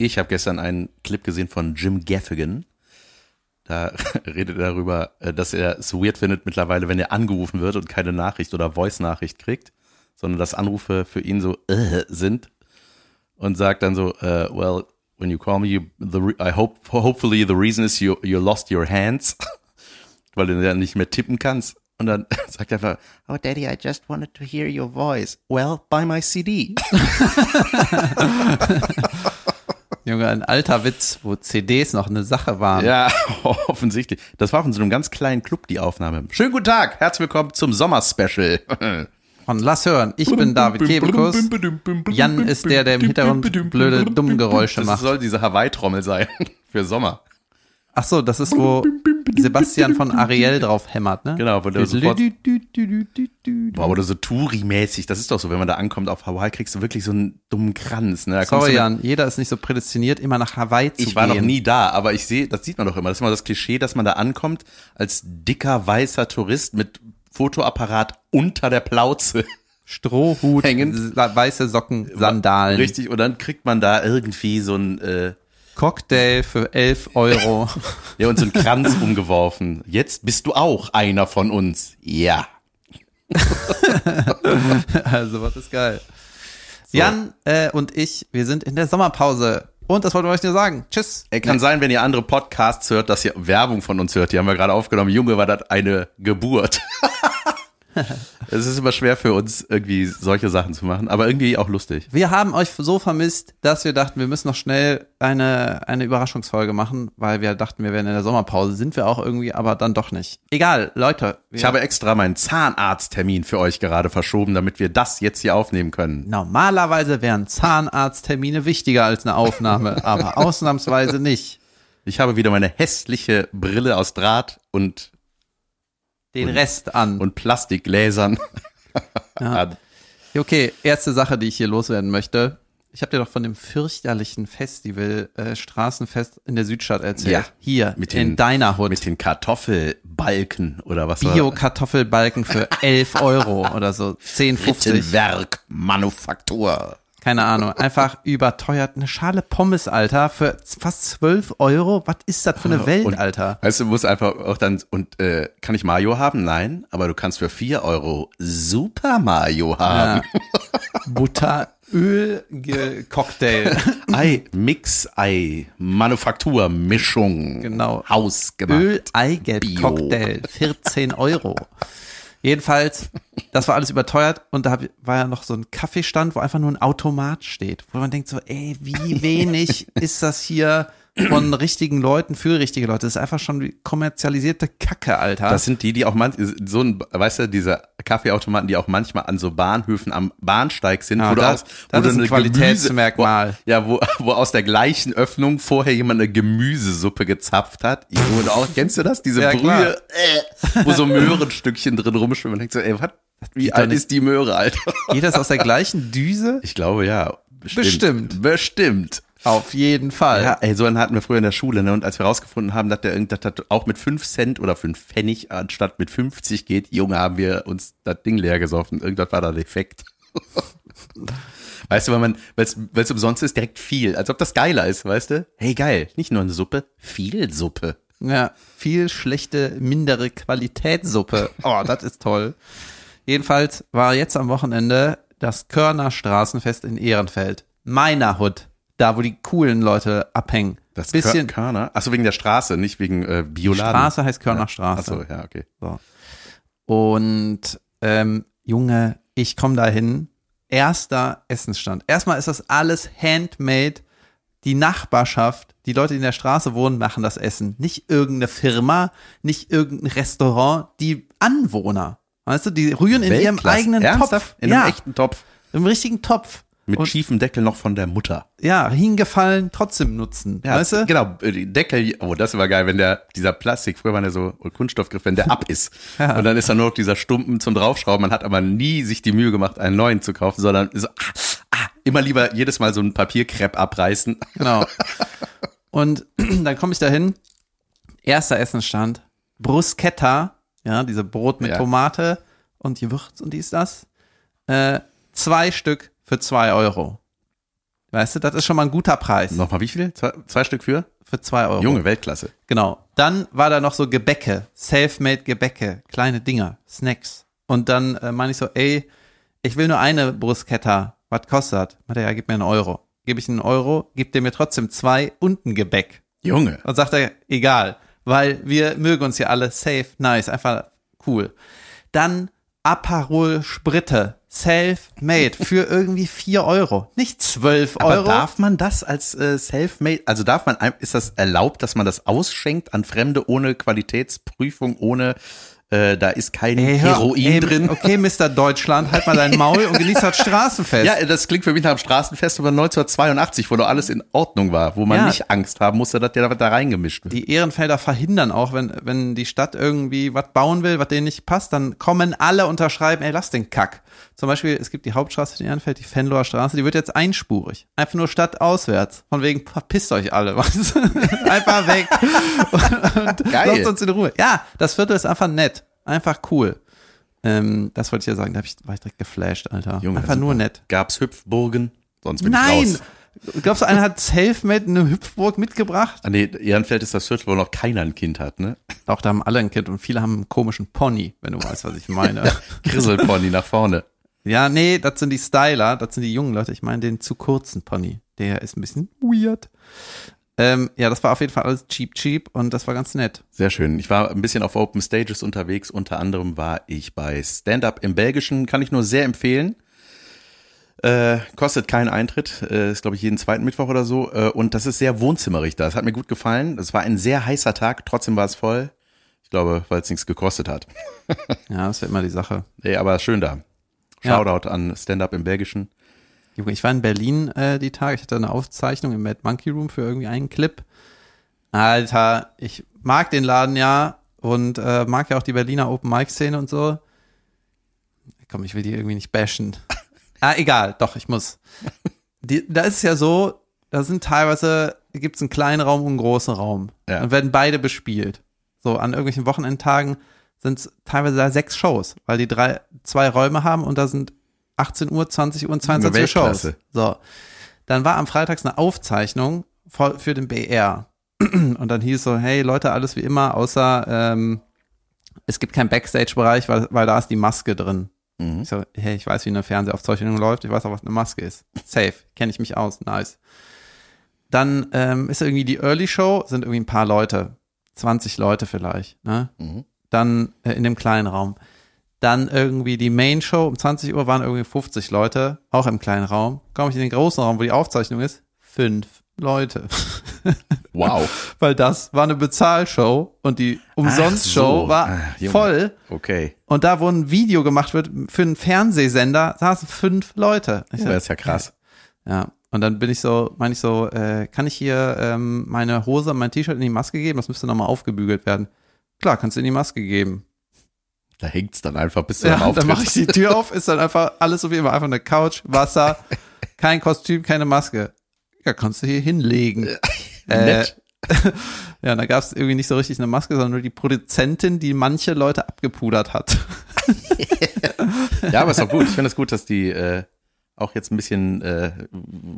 Ich habe gestern einen Clip gesehen von Jim Gaffigan. Da redet er darüber, äh, dass er es weird findet mittlerweile, wenn er angerufen wird und keine Nachricht oder Voice-Nachricht kriegt, sondern dass Anrufe für ihn so äh, sind und sagt dann so, uh, well, when you call me, you, the, I hope, hopefully the reason is you, you lost your hands, weil du ja nicht mehr tippen kannst. Und dann sagt er einfach, oh Daddy, I just wanted to hear your voice. Well, buy my CD. Junge, ein alter Witz, wo CDs noch eine Sache waren. Ja, offensichtlich. Das war von so einem ganz kleinen Club die Aufnahme. Schönen guten Tag, herzlich willkommen zum Sommerspecial. Von Lass hören, ich bin David Kebekus. Jan ist der, der im Hintergrund blöde, dumme Geräusche Das macht. soll diese Hawaii-Trommel sein für Sommer. Ach so, das ist, wo Sebastian von Ariel drauf hämmert, ne? Genau, wo der sofort, boah, oder so Touri-mäßig. Das ist doch so, wenn man da ankommt auf Hawaii, kriegst du wirklich so einen dummen Kranz. Ne? Da Sorry, Jan, jeder ist nicht so prädestiniert, immer nach Hawaii zu Ich war gehen. noch nie da, aber ich sehe, das sieht man doch immer. Das ist immer das Klischee, dass man da ankommt als dicker weißer Tourist mit Fotoapparat unter der Plauze. Strohhut, Hängend. weiße Socken, Sandalen. Richtig, und dann kriegt man da irgendwie so ein, äh, Cocktail für 11 Euro. ja, und so einen Kranz umgeworfen. Jetzt bist du auch einer von uns. Ja. also, was ist geil. Jan äh, und ich, wir sind in der Sommerpause. Und das wollten wir euch nur sagen. Tschüss. Ey, kann sein, wenn ihr andere Podcasts hört, dass ihr Werbung von uns hört. Die haben wir gerade aufgenommen. Junge, war das eine Geburt. es ist immer schwer für uns, irgendwie solche Sachen zu machen, aber irgendwie auch lustig. Wir haben euch so vermisst, dass wir dachten, wir müssen noch schnell eine, eine Überraschungsfolge machen, weil wir dachten, wir wären in der Sommerpause. Sind wir auch irgendwie, aber dann doch nicht. Egal, Leute. Ich habe extra meinen Zahnarzttermin für euch gerade verschoben, damit wir das jetzt hier aufnehmen können. normalerweise wären Zahnarzttermine wichtiger als eine Aufnahme, aber ausnahmsweise nicht. Ich habe wieder meine hässliche Brille aus Draht und, Den Rest an. und Plastikgläsern. Ja. Okay, erste Sache, die ich hier loswerden möchte. Ich habe dir doch von dem fürchterlichen Festival, äh, Straßenfest in der Südstadt erzählt. Ja. Hier, Mit in den- deiner Hut. Mit den Kartoffelbalken oder was Bio-Kartoffelbalken für 11 Euro oder so. 10, 50. Rittenwerk Manufaktur. Keine Ahnung. Einfach überteuert. Eine Schale Pommes, Alter, für fast 12 Euro. Was ist das für eine Welt, Und- Alter? Weißt du, du musst einfach auch dann, und äh, kann ich Mayo haben? Nein, aber du kannst für 4 Euro Super Mayo haben. Butter, Öl, Cocktail. Ei, Mix-Ei, Manufakturmischung. Genau. Hausgemacht. Öl, Eigelb. Cocktail, 14 Euro. Jedenfalls, das war alles überteuert und da war ja noch so ein Kaffeestand, wo einfach nur ein Automat steht, wo man denkt so, ey, wie wenig ist das hier von richtigen Leuten für richtige Leute? Das ist einfach schon wie kommerzialisierte Kacke, Alter. Das sind die, die auch man, so ein, weißt du, diese Kaffeeautomaten, die auch manchmal an so Bahnhöfen am Bahnsteig sind, Ja, wo du das- aus, das wo du ist ein Qualitätsmerkmal. Gemüse, wo, ja, wo, wo aus der gleichen Öffnung vorher jemand eine Gemüsesuppe gezapft hat. Und auch, kennst du das? Diese Ja. Brühe, äh, wo so Möhrenstückchen drin rumschwimmen. Man denkt so, ey, was? Wie geht alt ist die Möhre, Alter? Geht das aus der gleichen Düse? Ich glaube, ja. Bestimmt. Bestimmt. Auf jeden Fall. Ja, ey, so einen hatten wir früher in der Schule, ne? Und als wir rausgefunden haben, dass der irgend- dass das auch mit 5 Cent oder 5 Pfennig anstatt mit 50 geht, Junge, haben wir uns das Ding leer gesoffen. Irgendwas war da defekt. weißt du, weil man, weil es umsonst ist, direkt viel. Als ob das geiler ist, weißt du? Hey, geil. Nicht nur eine Suppe, viel Suppe. Ja, viel schlechte, mindere Qualitätssuppe. Oh, das ist toll. Jedenfalls war jetzt am Wochenende das Körner Straßenfest in Ehrenfeld. Meiner Hut. Da, wo die coolen Leute abhängen. Das bisschen Kör- Körner. Achso, wegen der Straße, nicht wegen äh, Bioladen. Straße heißt Körner Straße. Achso, ja, okay. So. Und ähm, Junge, ich komme dahin. Erster Essensstand. Erstmal ist das alles handmade. Die Nachbarschaft, die Leute, die in der Straße wohnen, machen das Essen. Nicht irgendeine Firma, nicht irgendein Restaurant, die Anwohner. Weißt du, die rühren in ihrem Weltklasse. eigenen Ernsthaft? Topf. In ja, einem echten Topf. im richtigen Topf. Mit Und- schiefem Deckel noch von der Mutter. Ja, hingefallen, trotzdem nutzen. Ja, weißt du? Genau, äh, die Deckel, oh, das war geil, wenn der, dieser Plastik, früher war der so Kunststoffgriff, wenn der ab ist. Ja. Und dann ist da nur noch dieser Stumpen zum Draufschrauben. Man hat aber nie sich die Mühe gemacht, einen neuen zu kaufen, sondern so, ah, ah, immer lieber jedes Mal so ein Papierkrepp abreißen. Genau. Und dann komme ich dahin. Erster Essensstand. Bruschetta. Ja, diese Brot mit Ja. Tomate und Gewürz und dies, das. Äh, zwei Stück für zwei Euro. Weißt du, das ist schon mal ein guter Preis. Nochmal wie viel? Zwei, zwei Stück für? Für zwei Euro. Junge, Weltklasse. Genau. Dann war da noch so Gebäcke, self-made Gebäcke, kleine Dinger, Snacks. Und dann äh, meine ich so, ey, ich will nur eine Bruschetta. Was kostet? Meint er, ja, gib mir einen Euro. Gebe ich einen Euro, gibt er mir trotzdem zwei und ein Gebäck. Junge. Und sagt er, egal, weil wir mögen uns ja alle safe, nice, einfach cool. Dann Aperol Spritte, self-made, für irgendwie vier Euro, nicht zwölf Aber Euro. darf man das als äh, Self-Made, also darf man, ist das erlaubt, dass man das ausschenkt an Fremde ohne Qualitätsprüfung, ohne, äh, da ist kein Ey, hör- Heroin ey, drin? Okay, Mr. Deutschland, halt mal dein Maul und genieß das Straßenfest. Ja, das klingt für mich nach dem Straßenfest über 1982, wo noch alles in Ordnung war, wo man Ja. nicht Angst haben musste, dass der da reingemischt wird. die Ehrenfelder verhindern auch, wenn, wenn die Stadt irgendwie was bauen will, was denen nicht passt, dann kommen alle unterschreiben, ey, lass den Kack. Zum Beispiel, es gibt die Hauptstraße in Ehrenfeld, die Fenloher Straße, die wird jetzt einspurig. Einfach nur stadtauswärts. Von wegen, verpisst euch alle, was? einfach weg. Und Geil. Lasst uns in Ruhe. Ja, das Viertel ist einfach nett. Einfach cool. Ähm, das wollte ich ja sagen, da hab ich, war ich direkt geflasht, Alter. Junge, einfach nur nett. Gab's Hüpfburgen? Sonst bin ich Nein! raus. Glaubst du, einer hat Selfmade eine Hüpfburg mitgebracht? Ah, nee, Ehrenfeld ist das Viertel, wo noch keiner ein Kind hat, ne? Auch da haben alle ein Kind und viele haben einen komischen Pony, wenn du weißt, was ich meine. Grisselpony nach vorne. ja, nee, das sind die Styler, das sind die jungen Leute. Ich meine den zu kurzen Pony. Der ist ein bisschen weird. Ähm, ja, das war auf jeden Fall alles cheap, cheap und das war ganz nett. Sehr schön. Ich war ein bisschen auf Open Stages unterwegs. Unter anderem war ich bei Stand Up im Belgischen. Kann ich nur sehr empfehlen. Äh, kostet keinen Eintritt. Äh, ist, glaube ich, jeden zweiten Mittwoch oder so. Äh, und das ist sehr wohnzimmerig da. Das hat mir gut gefallen. Es war ein sehr heißer Tag. Trotzdem war es voll. Ich glaube, weil es nichts gekostet hat. Ja, das ist ja immer die Sache. Nee, aber schön da. Ja. Shoutout an Stand Up im Belgischen. Junge, Ich war in Berlin äh, die Tage. Ich hatte eine Aufzeichnung im Mad Monkey Room für irgendwie einen Clip. Alter, ich mag den Laden ja und äh, mag ja auch die Berliner Open Mic Szene und so. Komm, ich will die irgendwie nicht bashen. ah, egal, doch, ich muss. Die, da ist es ja so, da sind teilweise, gibt es einen kleinen Raum und einen großen Raum. Ja. Dann werden beide bespielt. So, an irgendwelchen Wochenendtagen sind es teilweise da sechs Shows, weil die drei, zwei Räume haben und da sind 18 Uhr, 20 Uhr und 22 Uhr Shows. So. Dann war am Freitags eine Aufzeichnung für den BR. Und dann hieß so, hey Leute, alles wie immer, außer ähm, es gibt keinen Backstage-Bereich, weil, weil da ist die Maske drin. Mhm. Ich so, hey, ich weiß, wie eine Fernsehaufzeichnung läuft, ich weiß auch, was eine Maske ist. Safe, kenne ich mich aus, nice. Dann ähm, ist irgendwie die Early Show, sind irgendwie ein paar Leute, 20 Leute vielleicht, ne? Mhm. Dann äh, in dem kleinen Raum. Dann irgendwie die Main Show, um 20 Uhr waren irgendwie 50 Leute, auch im kleinen Raum. Komme ich in den großen Raum, wo die Aufzeichnung ist, fünf Leute. Wow. Weil das war eine Bezahlshow und die Umsonst-Show so. war Junge. voll. Okay. Und da, wo ein Video gemacht wird für einen Fernsehsender, saßen fünf Leute. Ich Oh, so, das ist ja krass. ja. Und dann bin ich so, meine ich so, äh, kann ich hier ähm, meine Hose und mein T-Shirt in die Maske geben? Das müsste nochmal aufgebügelt werden. Klar, kannst du in die Maske geben. Da hängt's dann einfach bis zu deinem Ja, Auftritt. dann mache ich die Tür auf, ist dann einfach alles so wie immer, einfach eine Couch, Wasser, kein Kostüm, keine Maske. Ja, kannst du hier hinlegen. Äh, ja, da gab es irgendwie nicht so richtig eine Maske, sondern nur die Produzentin, die manche Leute abgepudert hat. Ja, aber ist auch gut. Ich finde es gut, dass die äh, auch jetzt ein bisschen äh,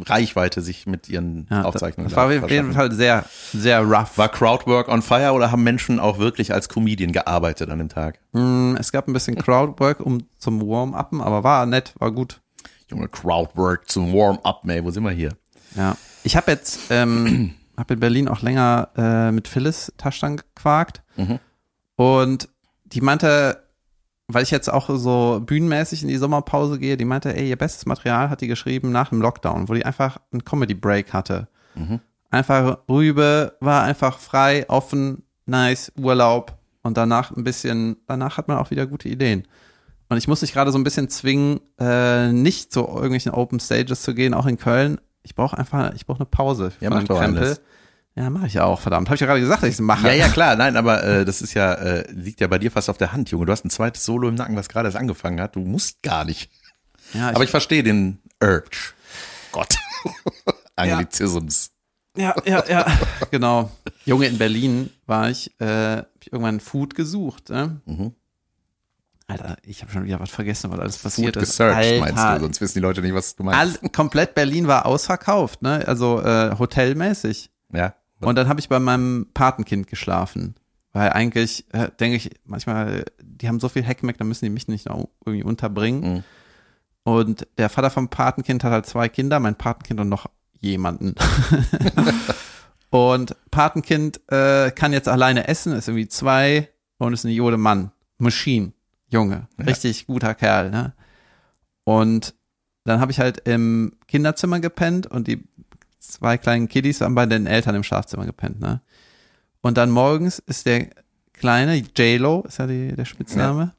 Reichweite sich mit ihren Ja, Aufzeichnungen das war auf jeden. Fall sehr, sehr rough. War Crowdwork on fire oder haben Menschen auch wirklich als Comedian gearbeitet an dem Tag? Mm, Es gab ein bisschen Crowdwork um zum Warm-Uppen, aber war nett, war gut. Junge, Crowdwork zum Warm-up, ey, wo sind wir hier? Ja. Ich habe jetzt, ähm, habe in Berlin auch länger äh, mit Phyllis Taschtan gequakt. Mhm. Und die meinte, weil ich jetzt auch so bühnenmäßig in die Sommerpause gehe, die meinte, ey, ihr bestes Material hat die geschrieben nach dem Lockdown, wo die einfach einen Comedy-Break hatte. Mhm. Einfach Rübe, war einfach frei, offen, nice, Urlaub und danach ein bisschen, danach hat man auch wieder gute Ideen. Und ich muss mich gerade so ein bisschen zwingen, äh, nicht zu irgendwelchen Open Stages zu gehen, auch in Köln. Ich brauche einfach, ich brauche eine Pause Ja, mach doch alles. Ja, mache ich ja auch, verdammt. Habe ich ja gerade gesagt, dass ich es mache. Ja, ja, klar, nein, aber äh, das ist ja, äh, liegt ja bei dir fast auf der Hand, Junge. Du hast ein zweites Solo im Nacken, was gerade erst angefangen hat. Du musst gar nicht. Ja, ich, Aber ich verstehe den Urge. Gott. Anglizisms. ja, ja, ja, genau. Junge, in Berlin war ich, äh, hab ich irgendwann Food gesucht. Ne? Mhm. Alter, ich habe schon wieder was vergessen, was alles passiert Food ist. gesearched, Alter, meinst du? Sonst wissen die Leute nicht, was du meinst. all, komplett Berlin war ausverkauft, ne? Also äh, hotelmäßig. ja. Und dann habe ich bei meinem Patenkind geschlafen. Weil eigentlich, äh, denke ich, manchmal, die haben so viel Heckmeck, da müssen die mich nicht noch irgendwie unterbringen. Mhm. Und der Vater vom Patenkind hat halt zwei Kinder, mein Patenkind und noch jemanden. und Patenkind äh, kann jetzt alleine essen, ist irgendwie zwei und ist ein Jode Mann. Machine, Junge, Ja. richtig guter Kerl, ne? Und dann habe ich halt im Kinderzimmer gepennt und die zwei kleinen Kiddies haben bei den Eltern im Schlafzimmer gepennt, ne? Und dann morgens ist der kleine, J-Lo, ist ja die, der Spitzname.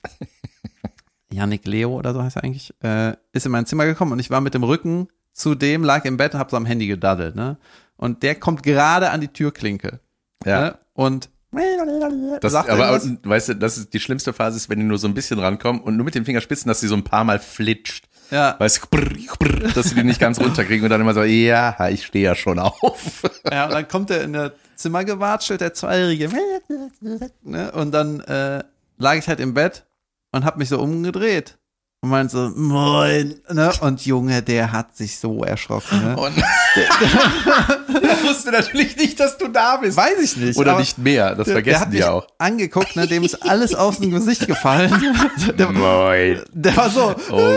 Yannick Leo oder so heißt er eigentlich, äh, ist in mein Zimmer gekommen und ich war mit dem Rücken zu dem, lag im Bett und hab so am Handy gedaddelt, ne? Und der kommt gerade an die Türklinke. Ja. Ne? Und Das, sagt aber irgendwas. weißt du, das ist die schlimmste Phase ist, wenn die nur so ein bisschen rankommen und nur mit den Fingerspitzen, dass sie so ein paar Mal flitscht. Ja, Weißt du, brr, brr, dass sie die nicht ganz runterkriegen und dann immer so, ja, ich stehe ja schon auf. ja, und dann kommt er in das Zimmer gewatschelt, der Zweijährige. Ne? Und dann äh, lag ich halt im Bett und hab mich so umgedreht. Und meinte so, moin. Ne? Und Junge, der hat sich so erschrocken. Ne? Und er wusste natürlich nicht, dass du da bist. Weiß ich nicht. Oder nicht mehr, das der, der vergessen hat die mich auch. angeguckt, ne? dem ist alles aus dem Gesicht gefallen. Der, Moin. der war so Oh,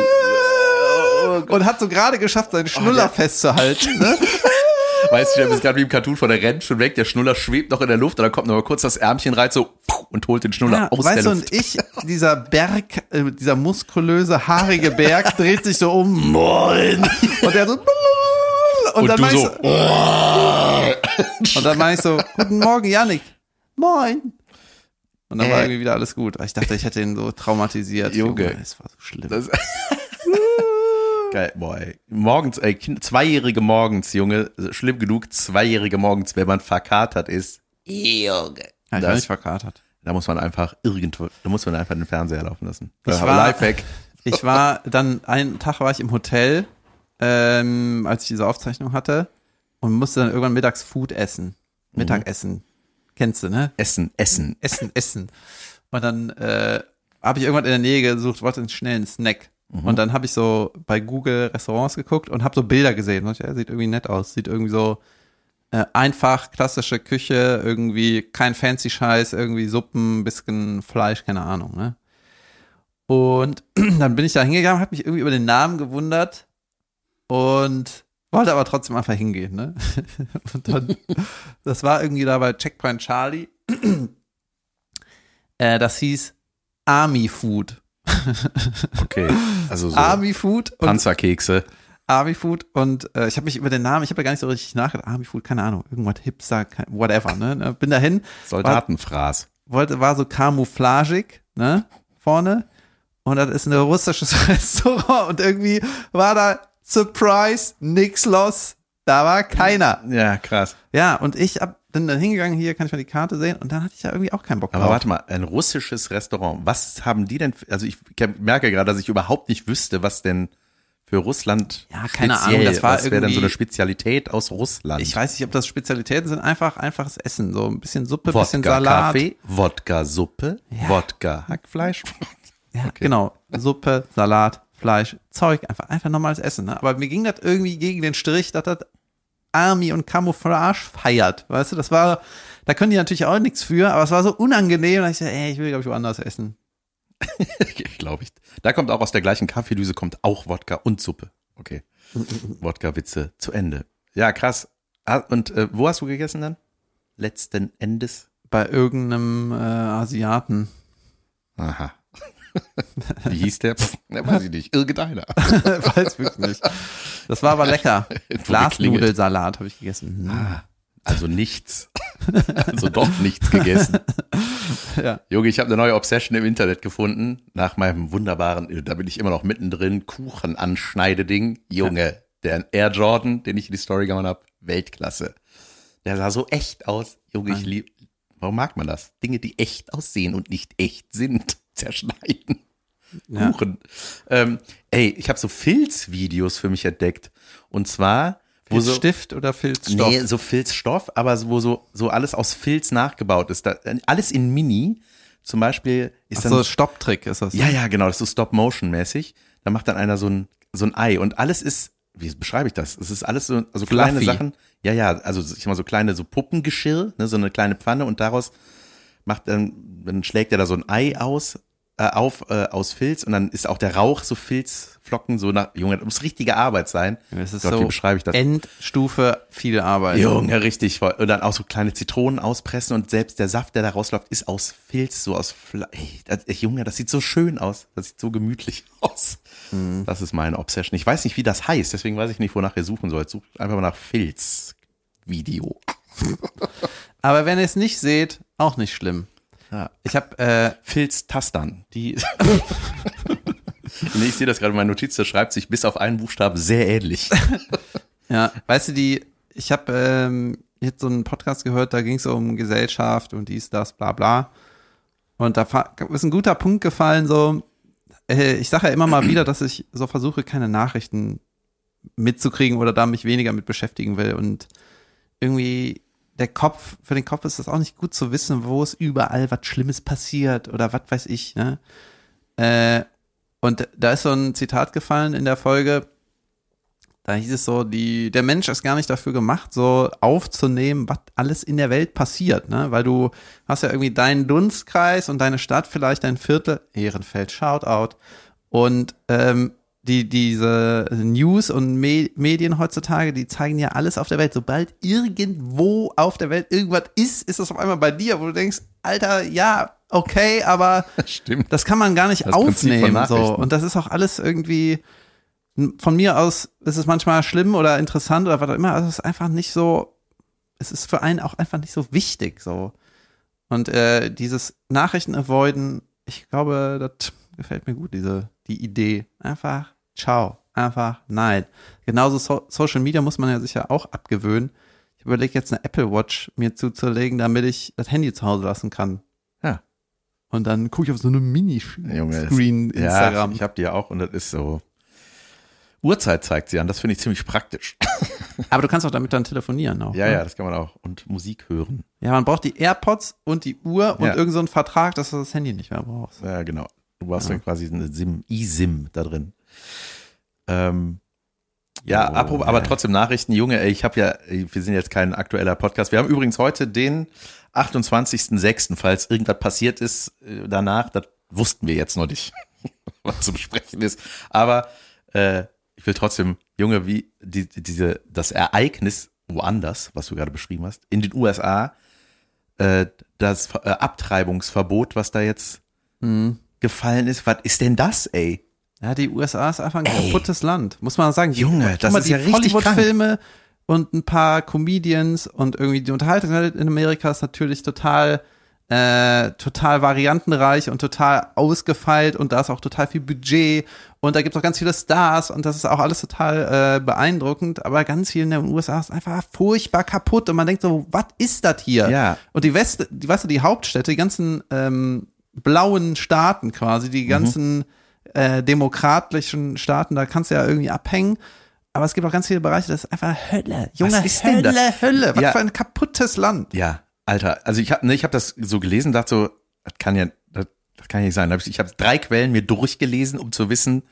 und hat so gerade geschafft, seinen Schnuller festzuhalten. Ne? weißt du, der ist gerade wie im Cartoon von der rennt schon weg, der Schnuller schwebt noch in der Luft und dann kommt noch mal kurz das Ärmchen rein so und holt den Schnuller Ja, aus weißt der du, Luft. und ich, dieser Berg, äh, dieser muskulöse, haarige Berg, dreht sich so um. Moin. Und der so. Und, Und dann ich so, so. Und dann meine ich so, guten Morgen, Yannick. Moin. Und dann war Äh. irgendwie wieder alles gut. Ich dachte, ich hätte ihn so traumatisiert. Junge. es war so schlimm. Geil, boy. Morgens, ey, kind, zweijährige morgens, Junge, schlimm genug, zweijährige morgens, wenn man verkatert ist. Junge. ja, ich das- nicht verkatert. Da muss man einfach irgendwo, da muss man einfach den Fernseher laufen lassen. Ich Aber war- Lifehack. Ich war dann, einen Tag war ich im Hotel, ähm, als ich diese Aufzeichnung hatte und musste dann irgendwann mittags Food essen. Mittagessen. Kennst du, ne? Essen, essen. Essen, essen. Und dann äh, habe ich irgendwann in der Nähe gesucht, wollte einen schnellen Snack. Und dann habe ich so bei Google Restaurants geguckt und habe so Bilder gesehen. Und ich, ja, sieht irgendwie nett aus. Sieht irgendwie so äh, einfach, klassische Küche, irgendwie kein fancy Scheiß, irgendwie Suppen, bisschen Fleisch, keine Ahnung, ne? Und dann bin ich da hingegangen, habe mich irgendwie über den Namen gewundert und wollte aber trotzdem einfach hingehen, ne? Und dann, das war irgendwie da bei Checkpoint Charlie. Äh, das hieß Army Food. Okay. Also so Army Food und Panzerkekse. Army Food und äh, ich habe mich über den Namen, ich habe ja gar nicht so richtig nachgedacht. Army Food, keine Ahnung, irgendwas Hipster, whatever, ne? Bin dahin, Soldatenfraß. wollte, war so camouflagig, ne? Vorne. Und das ist ein russisches Restaurant und irgendwie war da Surprise, nix los. Da war keiner. Ja, krass. Ja, und ich hab dann da hingegangen, hier kann ich mal die Karte sehen und dann hatte ich da irgendwie auch keinen Bock Aber drauf. warte mal, ein russisches Restaurant. Was haben die denn? Also ich merke gerade, dass ich überhaupt nicht wüsste, was denn für Russland Ja, keine speziell, Ahnung, das war wäre denn so eine Spezialität aus Russland? Ich weiß nicht, ob das Spezialitäten sind, einfach einfaches Essen, so ein bisschen Suppe, Wodka bisschen Salat. Kaffee, Wodka Suppe, Ja. Wodka Hackfleisch. Ja, genau. Suppe, Salat, Fleisch, Zeug, einfach, einfach normales Essen. Ne? Aber mir ging das irgendwie gegen den Strich, dass das Army und Camouflage feiert. Weißt du, das war, da können die natürlich auch nichts für, aber es war so unangenehm. Da ich so, ey, ich will, glaube ich, woanders essen. Glaube ich. Da kommt auch aus der gleichen Kaffeedüse kommt auch Wodka und Suppe. Okay. Wodka-Witze zu Ende. Ja, krass. Ah, Und äh, wo hast du gegessen dann? Letzten Endes? Bei irgendeinem äh, Asiaten. Aha. Wie hieß der? Pff, ne, weiß ich nicht. Irgendeiner. Weiß wirklich nicht. Das war aber lecker. Glasnudelsalat habe ich gegessen. Hm. Ah, also nichts. Also doch nichts gegessen. Ja. Junge, ich habe eine neue Obsession im Internet gefunden. Nach meinem wunderbaren, da bin ich immer noch mittendrin, Kuchenanschneideding. Junge, der Air Jordan, den ich in die Story gehauen habe, Weltklasse. Der sah so echt aus. Junge, ich lieb. Warum mag man das? Dinge, die echt aussehen und nicht echt sind, zerschneiden. Ja. Kuchen. Ähm, ey, ich habe so Filzvideos für mich entdeckt. Und zwar, wo so, Stift oder Filzstoff? Nee, so Filzstoff, aber so- wo so, so alles aus Filz nachgebaut ist. Da, alles in Mini. zum Beispiel ist Ach dann so, Stopptrick ist das. ja, ja, genau, das ist so Stop-Motion-mäßig. Da macht dann einer so ein, so ein Ei und alles ist, wie beschreibe ich das? Es ist alles so, also kleine Fluffy. Sachen. Ja, ja, also ich mal so kleine, so Puppengeschirr, ne, so eine kleine Pfanne und daraus macht dann, dann schlägt er da so ein Ei aus, äh, auf, äh, aus Filz und dann ist auch der Rauch so Filzflocken, so nach, Junge, das muss richtige Arbeit sein. Es ist Gott, wie so beschreibe ich das? Endstufe viel Arbeit. Junge, richtig voll. Und dann auch so kleine Zitronen auspressen und selbst der Saft, der da rausläuft, ist aus Filz, so aus Fle das, Junge, das sieht so schön aus. Das sieht so gemütlich aus. Mhm. Das ist meine Obsession. Ich weiß nicht, wie das heißt, deswegen weiß ich nicht, wonach ihr suchen sollt. Sucht einfach mal nach Filz-Video. Aber wenn ihr es nicht seht, auch nicht schlimm. Ja. Ich habe äh, Filz-Tastern. Die. nee, ich sehe das gerade in meiner Notiz, das schreibt sich bis auf einen Buchstaben sehr ähnlich. Ja, weißt du, die, ich habe ähm, jetzt so einen Podcast gehört, da ging es um Gesellschaft und dies, das, bla bla. Und da ist ein guter Punkt gefallen, so, äh, ich sage ja immer mal wieder, dass ich so versuche, keine Nachrichten mitzukriegen oder da mich weniger mit beschäftigen will. Und irgendwie der Kopf, für den Kopf ist das auch nicht gut zu wissen, wo es überall was Schlimmes passiert oder was weiß ich, ne? Äh, und da ist so ein Zitat gefallen in der Folge, da hieß es so, die, der Mensch ist gar nicht dafür gemacht, so aufzunehmen, was alles in der Welt passiert, ne? Weil du hast ja irgendwie deinen Dunstkreis und deine Stadt, vielleicht dein Viertel, Ehrenfeld, Shoutout. Und ähm, die, diese News und Me Medien heutzutage, die zeigen ja alles auf der Welt. Sobald irgendwo auf der Welt irgendwas ist, ist das auf einmal bei dir, wo du denkst, Alter, ja, okay, aber Stimmt. das kann man gar nicht Das aufnehmen. So. Und das ist auch alles irgendwie, von mir aus ist es manchmal schlimm oder interessant oder was auch immer, aber es ist einfach nicht so, es ist für einen auch einfach nicht so wichtig. So. Und äh, dieses Nachrichten avoiden, ich glaube, das gefällt mir gut, diese, die Idee. Einfach ciao, einfach nein. Genauso so Social Media muss man ja sicher auch abgewöhnen. Ich überlege jetzt eine Apple Watch mir zuzulegen, damit ich das Handy zu Hause lassen kann. Ja. Und dann gucke ich auf so eine Mini-Screen Instagram. Ja, ich habe die ja auch und das ist so. Uhrzeit zeigt sie an, das finde ich ziemlich praktisch. Aber du kannst auch damit dann telefonieren auch. Ja, ne? ja, das kann man auch. Und Musik hören. Ja, man braucht die AirPods und die Uhr und Ja. irgend so einen Vertrag, dass du das Handy nicht mehr brauchst. Ja, genau. Du brauchst Ja. dann quasi eine SIM, eSIM da drin. Ähm, ja, Oh, apropos, aber trotzdem Nachrichten, Junge, ey, ich habe ja, wir sind jetzt kein aktueller Podcast. Wir haben übrigens heute den 28.06., falls irgendwas passiert ist äh, danach, das wussten wir jetzt noch nicht, was zu besprechen ist. Aber äh, ich will trotzdem, Junge, wie die- diese, das Ereignis woanders, was du gerade beschrieben hast, in den USA, äh, das äh, Abtreibungsverbot, was da jetzt Mhm. gefallen ist. Was ist denn das, ey? Ja, die USA ist einfach ein Ey. kaputtes Land, muss man sagen. Junge, das mal, ist die ja richtig Hollywood-Filme und ein paar Comedians und irgendwie die Unterhaltung in Amerika ist natürlich total, äh, total variantenreich und total ausgefeilt und da ist auch total viel Budget und da gibt es auch ganz viele Stars und das ist auch alles total äh, beeindruckend, aber ganz viel in den USA ist einfach furchtbar kaputt und man denkt so, was ist das hier? Ja. Und die West, die, weißt du, die Hauptstädte, die ganzen ähm, blauen Staaten quasi, Mhm. die ganzen äh, demokratischen Staaten, da kannst du ja irgendwie abhängen. Aber es gibt auch ganz viele Bereiche, das ist einfach Hölle. Junge, ist denn Hölle, das? Hölle. Was Ja. für ein kaputtes Land. Ja, Alter. Also ich habe ne, ich hab das so gelesen, dachte so, das kann ja, das, das kann ja nicht sein. Ich habe drei Quellen mir durchgelesen, um zu wissen,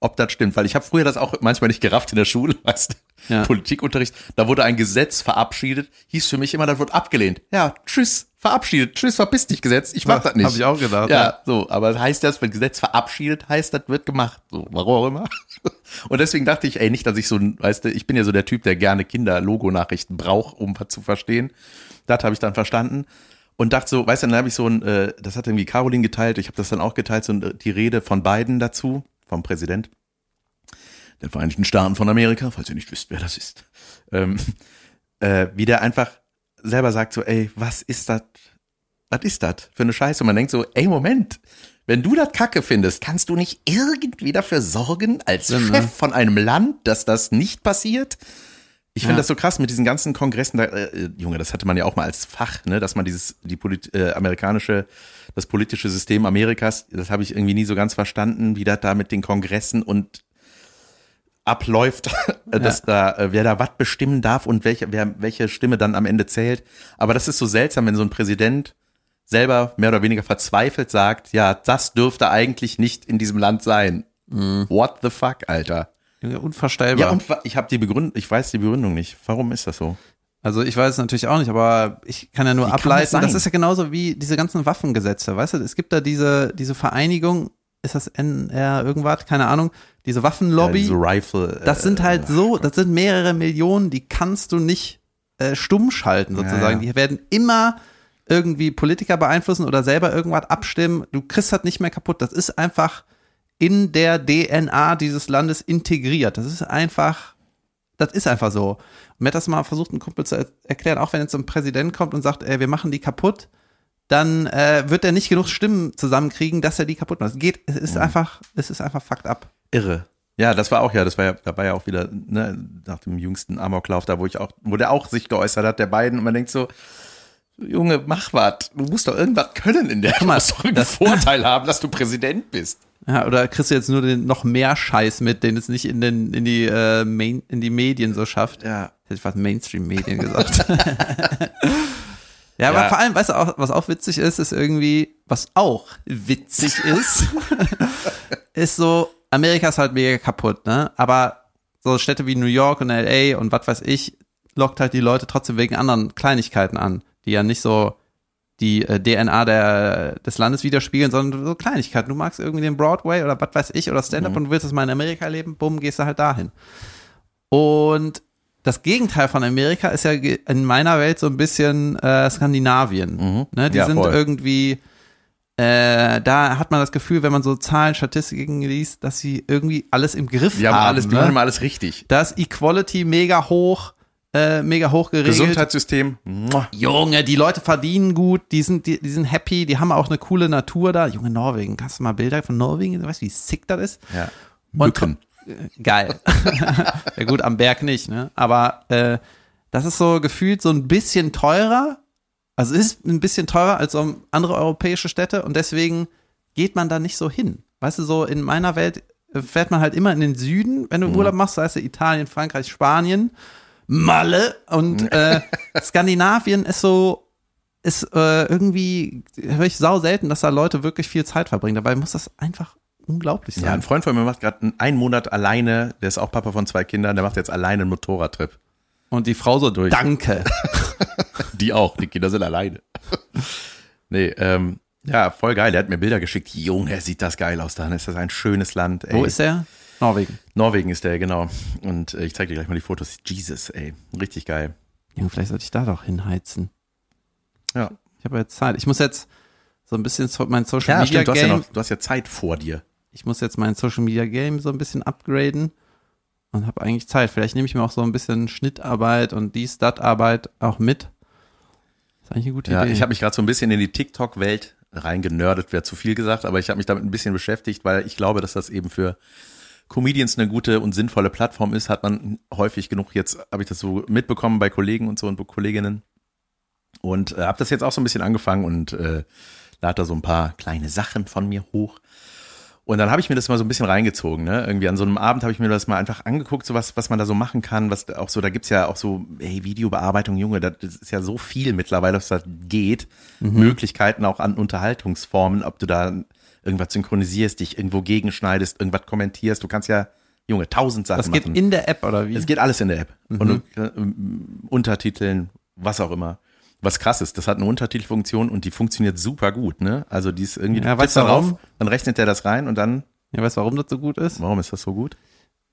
ob das stimmt. Weil ich habe früher das auch manchmal nicht gerafft in der Schule, weißt du, Ja. Politikunterricht. Da wurde ein Gesetz verabschiedet, hieß für mich immer, das wird abgelehnt. Ja, tschüss, verabschiedet, tschüss, verpiss dich Gesetz, ich mach das nicht. Hab ich auch gedacht, Ja, ja. so, aber heißt das, wenn Gesetz verabschiedet heißt, das wird gemacht. So, warum auch immer. Und deswegen dachte ich, ey, nicht, dass ich so ein, weißt du, ich bin ja so der Typ, der gerne Kinder-Logo-Nachrichten braucht, um was zu verstehen. Das habe ich dann verstanden. Und dachte so, weißt du, dann habe ich so ein, äh, das hat irgendwie Caroline geteilt, ich habe das dann auch geteilt, so ein, die Rede von Biden dazu, vom Präsident der Vereinigten Staaten von Amerika, falls ihr nicht wisst, wer das ist. Ähm, äh, wie der einfach selber sagt so, ey, was ist das, was ist das für eine Scheiße? Und man denkt so, ey, Moment, wenn du das Kacke findest, kannst du nicht irgendwie dafür sorgen, als Stimmt, Chef ne? von einem Land, dass das nicht passiert? Ich finde Ja. das so krass mit diesen ganzen Kongressen, da, äh, Junge, das hatte man ja auch mal als Fach, ne, dass man dieses, die Polit äh, amerikanische, das politische System Amerikas, das habe ich irgendwie nie so ganz verstanden, wie das da mit den Kongressen und abläuft, dass da, äh, wer da was bestimmen darf und welche, wer, welche Stimme dann am Ende zählt. Aber das ist so seltsam, wenn so ein Präsident selber mehr oder weniger verzweifelt sagt, ja, das dürfte eigentlich nicht in diesem Land sein. What the fuck, Alter? Junge, Unvorstellbar. Ja, und ich habe die Begründung, ich weiß die Begründung nicht. Warum ist das so? Also ich weiß es natürlich auch nicht, aber ich kann ja nur Wie das ableiten. sein? Das, ist ja genauso wie diese ganzen Waffengesetze, weißt du? Es gibt da diese, diese Vereinigung, ist das NR irgendwas, keine Ahnung, diese Waffenlobby. Ja, Rifle. das sind äh, halt so, das sind mehrere Millionen, die kannst du nicht äh, stumm schalten sozusagen. Ja, ja. Die werden immer irgendwie Politiker beeinflussen oder selber irgendwas abstimmen. Du kriegst das nicht mehr kaputt. Das ist einfach in der DNA dieses Landes integriert. Das ist einfach, das ist einfach so. Und mir hat das mal versucht, ein Kumpel zu er erklären, auch wenn jetzt so ein Präsident kommt und sagt, ey, wir machen die kaputt, dann äh, wird er nicht genug Stimmen zusammenkriegen, dass er die kaputt macht. Es geht, es ist einfach, es ist einfach fucked up. Irre. Ja, das war auch ja, das war ja, da war ja auch wieder, ne, nach dem jüngsten Amoklauf, da wo ich auch, wo der auch sich geäußert hat, der beiden, und man denkt so, Junge, mach was. Du musst doch irgendwas können in der. Du musst doch einen Vorteil haben, dass du Präsident bist. Ja, oder kriegst du jetzt nur den, noch mehr Scheiß mit, den es nicht in, den, in, die, äh, Main, in die Medien so schafft. Ja. Hätte ich fast Mainstream-Medien gesagt. ja, aber Ja. vor allem, weißt du, auch, was auch witzig ist, ist irgendwie, was auch witzig ist, ist so, Amerika ist halt mega kaputt, ne? Aber so Städte wie New York und LA und was weiß ich, lockt halt die Leute trotzdem wegen anderen Kleinigkeiten an, die ja nicht so die äh, DNA der, des Landes widerspiegeln, sondern so Kleinigkeiten. Du magst irgendwie den Broadway oder was weiß ich oder Stand-up und willst es mal in Amerika leben, bumm, gehst du halt dahin. Und das Gegenteil von Amerika ist ja in meiner Welt so ein bisschen äh, Skandinavien. Ne? Die Ja, sind voll. irgendwie, äh, da hat man das Gefühl, wenn man so Zahlen, Statistiken liest, dass sie irgendwie alles im Griff Die haben haben. alles, die ne? machen immer alles richtig. Da ist Equality mega hoch, äh, mega hoch geregelt. Gesundheitssystem. Junge, die Leute verdienen gut, die sind, die, die sind happy, die haben auch eine coole Natur da. Junge, Norwegen, hast du mal Bilder von Norwegen? Weißt du, wie sick das ist? Ja. Und Mücken. Äh, geil. ja gut, am Berg nicht, ne? Aber äh, das ist so gefühlt so ein bisschen teurer. Also ist ein bisschen teurer als so andere europäische Städte und deswegen geht man da nicht so hin. Weißt du, so in meiner Welt äh, fährt man halt immer in den Süden, wenn du Urlaub machst, sei es Italien, Frankreich, Spanien, Malle und äh, Skandinavien ist so, ist äh, irgendwie, höre ich sau selten, dass da Leute wirklich viel Zeit verbringen. Dabei muss das einfach unglaublich sein. Ja, ein Freund von mir macht gerade einen Monat alleine, der ist auch Papa von zwei Kindern, der macht jetzt alleine einen Motorradtrip. Und die Frau so, Durch. danke. Die auch, die Kinder sind alleine. nee, ähm, ja, voll geil. Der hat mir Bilder geschickt. Junge, sieht das geil aus. Dann ist das ein schönes Land. Ey. Wo ist der? Norwegen. Norwegen ist der, genau. Und äh, ich zeig dir gleich mal die Fotos. Jesus, ey. Richtig geil. Ja, vielleicht sollte ich da doch hinheizen. Ja. Ich habe jetzt Zeit. Ich muss jetzt so ein bisschen mein Social Ja, Media stimmt, du hast ja, Game. noch, du hast ja Zeit vor dir. Ich muss jetzt mein Social Media Game so ein bisschen upgraden und habe eigentlich Zeit. Vielleicht nehme ich mir auch so ein bisschen Schnittarbeit und die Stat-Arbeit auch mit. ist eigentlich eine gute Ja, Idee. ich habe mich gerade so ein bisschen in die TikTok-Welt reingenördet, wäre zu viel gesagt, aber ich habe mich damit ein bisschen beschäftigt, weil ich glaube, dass das eben für Comedians eine gute und sinnvolle Plattform ist, hat man häufig genug, jetzt habe ich das so mitbekommen bei Kollegen und so und Kolleginnen und äh, habe das jetzt auch so ein bisschen angefangen und äh, lade da so ein paar kleine Sachen von mir hoch. Und dann habe ich mir das mal so ein bisschen reingezogen, ne? Irgendwie an so einem Abend habe ich mir das mal einfach angeguckt, so was, was man da so machen kann, was da auch so, da gibt's ja auch so, hey, Videobearbeitung, Junge, das ist ja so viel mittlerweile, was da geht. Möglichkeiten auch an Unterhaltungsformen, ob du da irgendwas synchronisierst, dich irgendwo gegenschneidest, irgendwas kommentierst. Du kannst ja, Junge, tausend Sachen das geht machen. in der App oder wie? Es geht alles in der App. Und du, äh, Untertiteln, was auch immer. Was krass ist, das hat eine Untertitelfunktion und die funktioniert super gut, ne? Also die ist irgendwie, Ja, weißt du warum? dann rechnet der das rein und dann, ja, weißt du, warum das so gut ist? warum ist das so gut?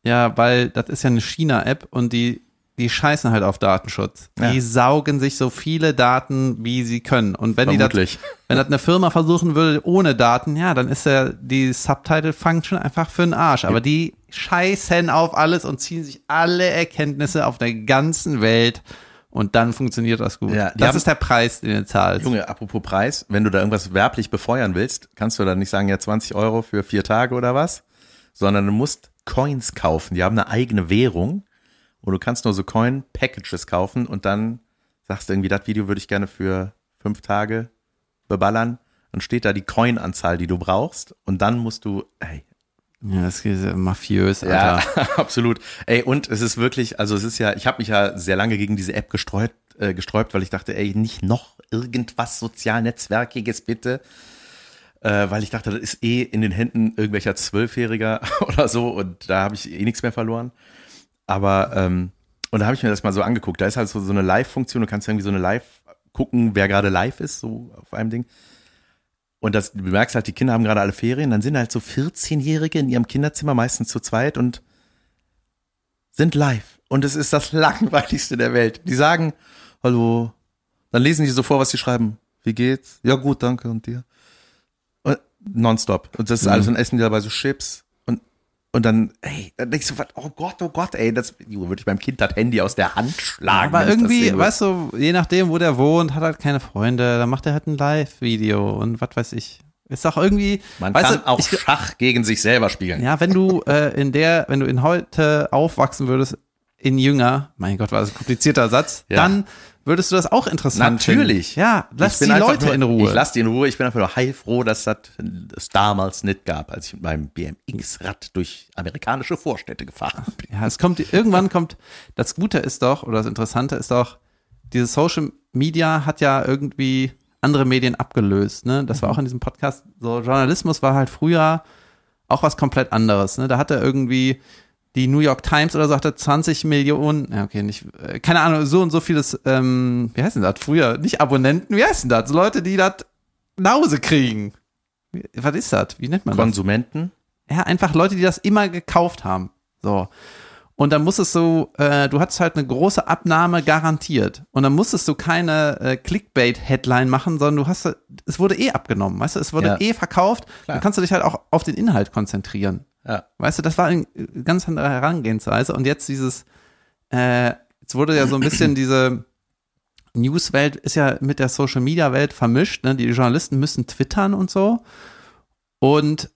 Ja, weil das ist ja eine China-App und die, die scheißen halt auf Datenschutz. Die Ja. saugen sich so viele Daten, wie sie können. Und wenn die das, Vermutlich. wenn das eine Firma versuchen würde ohne Daten, ja, dann ist ja die Subtitle-Function einfach für den Arsch. Aber die scheißen auf alles und ziehen sich alle Erkenntnisse auf der ganzen Welt und dann funktioniert das gut. Ja, das haben- ist der Preis, den du zahlst. Junge, apropos Preis, wenn du da irgendwas werblich befeuern willst, kannst du dann nicht sagen, ja 20 Euro für vier Tage oder was, sondern du musst Coins kaufen. Die haben eine eigene Währung und du kannst nur so Coin-Packages kaufen und dann sagst du irgendwie, das Video würde ich gerne für fünf Tage beballern. Dann steht da die Coin-Anzahl, die du brauchst und dann musst du, ey, Ja, das ist ja mafiös, ja, Alter. absolut. Ey, und es ist wirklich, also es ist ja, ich habe mich ja sehr lange gegen diese App gestreut, äh, gesträubt, weil ich dachte, ey, nicht noch irgendwas Sozialnetzwerkiges bitte. Äh, weil ich dachte, das ist eh in den Händen irgendwelcher Zwölfjähriger oder so und da habe ich eh nichts mehr verloren. Aber, ähm, und da habe ich mir das mal so angeguckt. Da ist halt so, so eine Live-Funktion, du kannst irgendwie so eine Live gucken, wer gerade live ist, so auf einem Ding. Und das, du merkst halt, die Kinder haben gerade alle Ferien, dann sind halt so 14-Jährige in ihrem Kinderzimmer, meistens zu zweit und sind live. Und es ist das langweiligste der Welt. Die sagen, hallo. Dann lesen die so vor, was sie schreiben. Wie geht's? Ja, gut, danke. Und dir? Und nonstop. Und das ist Mhm. alles, und essen die dabei so Chips. Und, dann, ey, dann denkst du, was, oh Gott, oh Gott, ey, das würde ich meinem Kind das Handy aus der Hand schlagen. Aber das irgendwie, weißt du, je nachdem, wo der wohnt, hat halt keine Freunde, dann macht er halt ein Live-Video und was weiß ich. Ist doch irgendwie, Man kann du, auch ich, Schach gegen sich selber spielen. ja, wenn du äh, in der, wenn du in heute aufwachsen würdest, in jünger, mein Gott, war das ein komplizierter Satz, Ja. dann würdest du das auch interessant Natürlich. finden. Ja, lass die Leute nur, in Ruhe. Ich lass die in Ruhe. Ich bin einfach nur heilfroh, dass das es damals nicht gab, als ich mit meinem BMX-Rad durch amerikanische Vorstädte gefahren bin. Ja, es kommt, irgendwann kommt, das Gute ist doch, oder das Interessante ist doch, dieses Social Media hat ja irgendwie andere Medien abgelöst, ne? Das war auch in diesem Podcast, so Journalismus war halt früher auch was komplett anderes, ne? Da hatte irgendwie die New York Times oder so hatte 20 Millionen, ja, okay, nicht, äh, keine Ahnung, so und so vieles, ähm, wie heißt denn das früher? Nicht Abonnenten, wie heißt denn das? Leute, die das nach Hause kriegen. Was ist das? Wie nennt man das? Konsumenten? Ja, einfach Leute, die das immer gekauft haben. So. Und dann musstest du, äh, du hattest halt eine große Abnahme garantiert. Und dann musstest du keine äh, Clickbait-Headline machen, sondern du hast, es wurde eh abgenommen, weißt du, es wurde Ja. eh verkauft. Klar. Dann kannst du dich halt auch auf den Inhalt konzentrieren. Ja. Weißt du, das war eine ganz andere Herangehensweise. Und jetzt dieses, äh, jetzt wurde ja so ein bisschen diese Newswelt ist ja mit der Social Media Welt vermischt. Ne? Die Journalisten müssen twittern und so. Und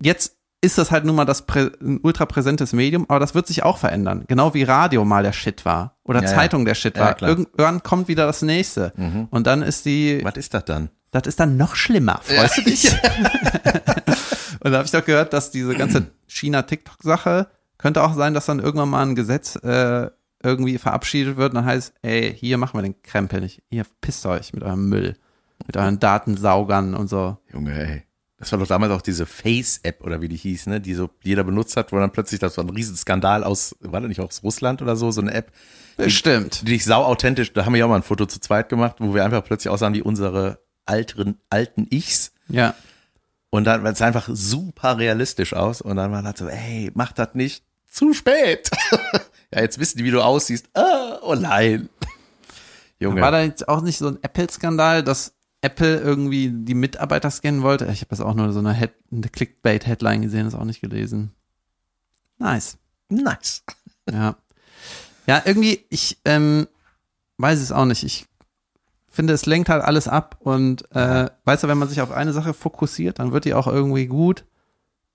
jetzt ist das halt nun mal das prä ein ultra präsentes Medium, aber das wird sich auch verändern. Genau wie Radio mal der Shit war oder Ja, ja. Zeitung der Shit Ja, war. klar. Irgendwann kommt wieder das nächste. Mhm. Und dann ist die, Was ist das dann? das ist dann noch schlimmer. Freust du dich? Und da habe ich doch gehört, dass diese ganze China-TikTok-Sache könnte auch sein, dass dann irgendwann mal ein Gesetz äh, irgendwie verabschiedet wird und dann heißt, ey, hier machen wir den Krempel nicht. Ihr pisst euch mit eurem Müll, mit euren Datensaugern und so. Junge, ey. Das war doch damals auch diese Face-App oder wie die hieß, ne? Die so jeder benutzt hat, wo dann plötzlich das war ein Riesenskandal aus, war das nicht aus Russland oder so, so eine App, Bestimmt. die dich sau authentisch, da haben wir ja auch mal ein Foto zu zweit gemacht, wo wir einfach plötzlich aussahen wie unsere alten, alten Ichs. Ja. Und dann war es einfach super realistisch aus. Und dann war das so, ey, mach das nicht zu spät. ja, jetzt wissen die, wie du aussiehst. Ah, oh nein. Junge. War da jetzt auch nicht so ein Apple-Skandal, dass Apple irgendwie die Mitarbeiter scannen wollte? Ich habe das auch nur so eine, Head eine Clickbait-Headline gesehen, das auch nicht gelesen. Nice. nice. Ja. Ja, irgendwie, ich ähm, weiß es auch nicht. Ich finde, es lenkt halt alles ab und äh, weißt du, wenn man sich auf eine Sache fokussiert, dann wird die auch irgendwie gut.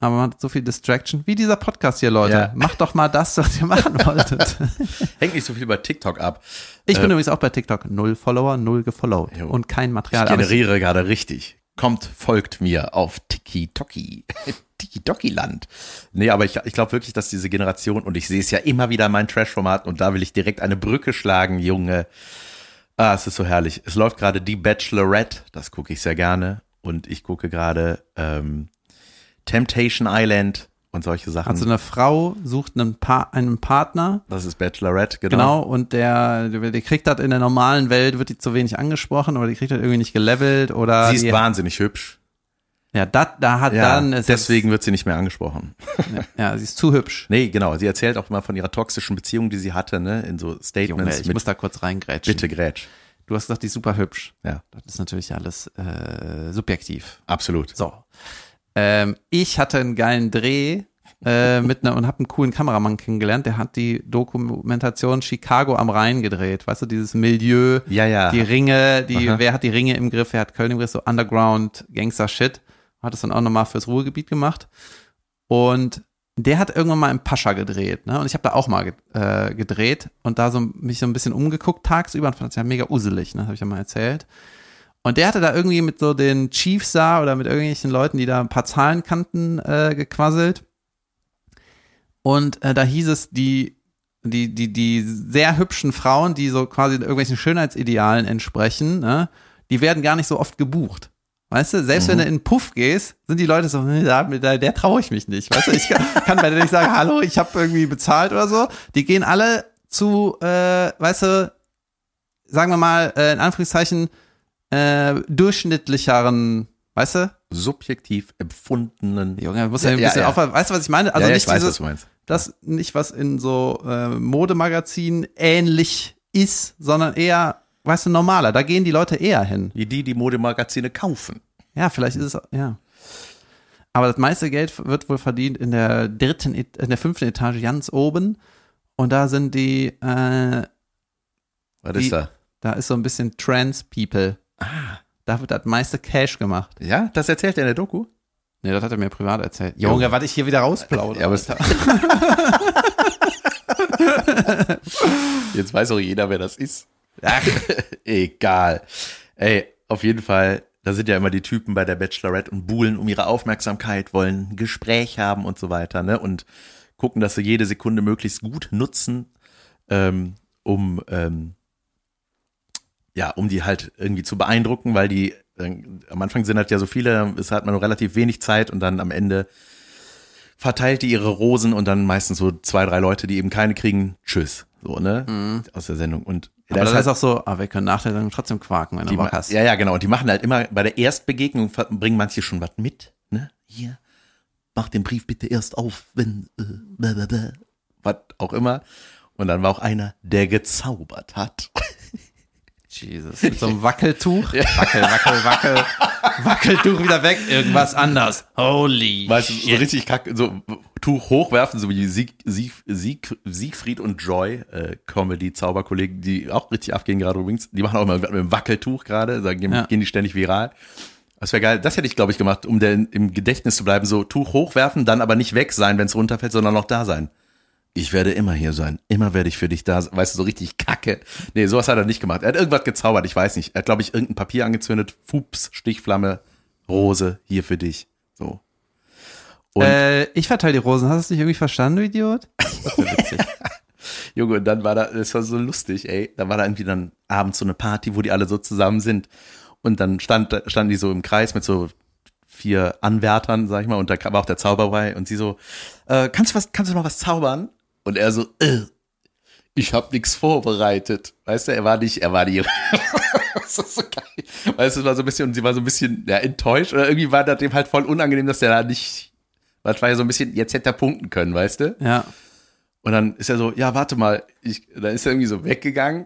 Aber man hat so viel Distraction. Wie dieser Podcast hier, Leute. Ja. Macht doch mal das, was ihr machen wolltet. Hängt nicht so viel bei TikTok ab. Ich bin Äh, übrigens auch bei TikTok. Null Follower, null gefollowt. Jo. Und kein Ich Material. Ich, generiere gerade richtig. Kommt, folgt mir auf Tiki-Toki. Tiki-Toki-Land. Nee, aber ich, ich glaube wirklich, dass diese Generation, und ich sehe es ja immer wieder in meinen Trash-Formaten, und da will ich direkt eine Brücke schlagen, Junge. Ah, es ist so herrlich. Es läuft gerade die Bachelorette, das gucke ich sehr gerne. Und ich gucke gerade ähm, Temptation Island und solche Sachen. also eine Frau sucht einen, pa einen Partner. das ist Bachelorette, genau. Genau, und der, der, kriegt das in der normalen Welt, wird die zu wenig angesprochen oder die kriegt das irgendwie nicht gelevelt oder Sie ist wahnsinnig hübsch. Ja, dat, da hat Ja, dann ist deswegen wird sie nicht mehr angesprochen. das, ja, sie ist zu hübsch. Nee, genau. Sie erzählt auch immer von ihrer toxischen Beziehung, die sie hatte, ne, in so Junge, Statements ich mit muss da kurz reingrätschen. Bitte Grätsch. Du hast gesagt, die ist super hübsch. Ja, Das ist natürlich alles äh, subjektiv. absolut. So. Ähm, ich hatte einen geilen Dreh äh, mit einer und habe einen coolen Kameramann kennengelernt, der hat die Dokumentation Chicago am Rhein gedreht. Weißt du, dieses Milieu, Ja, ja. die Ringe, die, Aha. wer hat die Ringe im Griff, wer hat Köln im Griff, so Underground Gangster Shit. Hat das dann auch nochmal fürs Ruhrgebiet gemacht. Und der hat irgendwann mal im Pascha gedreht, ne? Und ich habe da auch mal äh, gedreht und da so mich so ein bisschen umgeguckt tagsüber und fand das ja mega uselig, ne? Habe ich ja mal erzählt. Und der hatte da irgendwie mit so den Chiefs da oder mit irgendwelchen Leuten, die da ein paar Zahlen kannten, äh, gequasselt. Und äh, da hieß es, die die, die, die sehr hübschen Frauen, die so quasi irgendwelchen Schönheitsidealen entsprechen, ne, die werden gar nicht so oft gebucht. Weißt du, selbst wenn du in einen Puff gehst, sind die Leute so, "Nee, da, der, der traue ich mich nicht. Weißt du, ich kann, kann bei denen nicht sagen, hallo, ich habe irgendwie bezahlt oder so. Die gehen alle zu, äh, weißt du, sagen wir mal, äh, in Anführungszeichen, äh, durchschnittlicheren, weißt du? Subjektiv empfundenen. Junge, muss ja ein Ja, bisschen ja. aufpassen. Weißt du, was ich meine? Also ja, ja, nicht ich weiß, dieses, was du meinst. das nicht, was in so äh, Modemagazinen ähnlich ist, sondern eher, weißt du, normaler. Da gehen die Leute eher hin. Wie die, die Modemagazine kaufen. Ja, vielleicht ist es, ja. Aber das meiste Geld wird wohl verdient in der dritten, in der fünften Etage ganz oben. Und da sind die, äh, Was Die- ist da? da ist so ein bisschen Trans-People. Ah. Da wird das meiste Cash gemacht. Ja, das erzählt er in der Doku. Nee, das hat er mir privat erzählt. Junge, was ich hier wieder rausplaudere. Ja, aber jetzt weiß auch jeder, wer das ist. Ach, Egal. Ey, auf jeden Fall, da sind ja immer die Typen bei der Bachelorette und buhlen um ihre Aufmerksamkeit, wollen ein Gespräch haben und so weiter, ne? Und gucken, dass sie jede Sekunde möglichst gut nutzen, ähm, um ähm, ja, um die halt irgendwie zu beeindrucken, weil die äh, am Anfang sind halt ja so viele, es hat man nur relativ wenig Zeit und dann am Ende verteilt die ihre Rosen und dann meistens so zwei, drei Leute, die eben keine kriegen, tschüss, so, ne? Aus der Sendung. Und aber da das halt- ist auch so, ah, wir können nach der Sendung trotzdem quaken, wenn du Bock hast. Ja, ja, genau. Und die machen halt immer bei der Erstbegegnung bringen manche schon was mit, ne? Hier, mach den Brief bitte erst auf, wenn äh, blablabla. was auch immer. Und dann war auch einer, der gezaubert hat. Jesus. Mit so einem Wackeltuch. Wackel, wackel, wackel. Wackeltuch wieder weg. Irgendwas anders. Holy. Weißt du, so richtig kacke, so Tuch hochwerfen, so wie Sieg, Sieg, Sieg, Siegfried und Joy, äh, Comedy-Zauberkollegen, die auch richtig abgehen gerade übrigens. Die machen auch immer mit dem Wackeltuch gerade, da gehen, Ja. gehen die ständig viral. Das wäre geil. Das hätte ich, glaube ich, gemacht, um der, im Gedächtnis zu bleiben. So Tuch hochwerfen, dann aber nicht weg sein, wenn es runterfällt, sondern noch da sein. Ich werde immer hier sein. Immer werde ich für dich da sein. Weißt du, so richtig kacke. Nee, sowas hat er nicht gemacht. Er hat irgendwas gezaubert, ich weiß nicht. Er hat, glaube ich, irgendein Papier angezündet. Fups, Stichflamme, Rose, hier für dich. So. Und Äh, ich verteile die Rosen. Hast du es nicht irgendwie verstanden, du Idiot? Das wär witzig. Junge, und dann war da, das war so lustig, ey. Da war da irgendwie dann abends so eine Party, wo die alle so zusammen sind. Und dann stand, standen die so im Kreis mit so vier Anwärtern, sag ich mal, und da war auch der Zauber bei und sie so, äh, kannst du was, kannst du noch was zaubern? Und er so, äh, ich hab nix vorbereitet. Weißt du, er war nicht, er war die, das ist so geil. Weißt du, war so ein bisschen, und sie war so ein bisschen, ja, enttäuscht oder irgendwie war das dem halt voll unangenehm, dass der da nicht, das war ja so ein bisschen, jetzt hätte er punkten können, weißt du? Ja. Und dann ist er so, ja, warte mal, ich, dann ist er irgendwie so weggegangen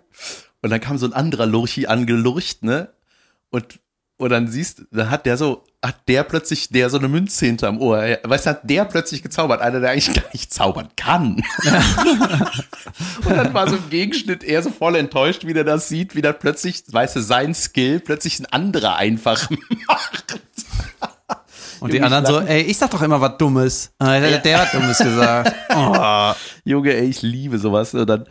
und dann kam so ein anderer Lurchi angelurcht, ne? Und, und dann siehst, dann hat der so, hat der plötzlich, der so eine Münze hinterm Ohr, Ja, weißt du, hat der plötzlich gezaubert, einer, der eigentlich gar nicht zaubern kann. und dann war so im Gegenschnitt er so voll enttäuscht, wie der das sieht, wie das plötzlich, weißt du, sein Skill plötzlich ein anderer einfach macht. Und die Junge, anderen ich so, ey, ich sag doch immer was Dummes. Ah, Der, der hat Dummes gesagt. Oh. Junge, ey, ich liebe sowas. Und dann,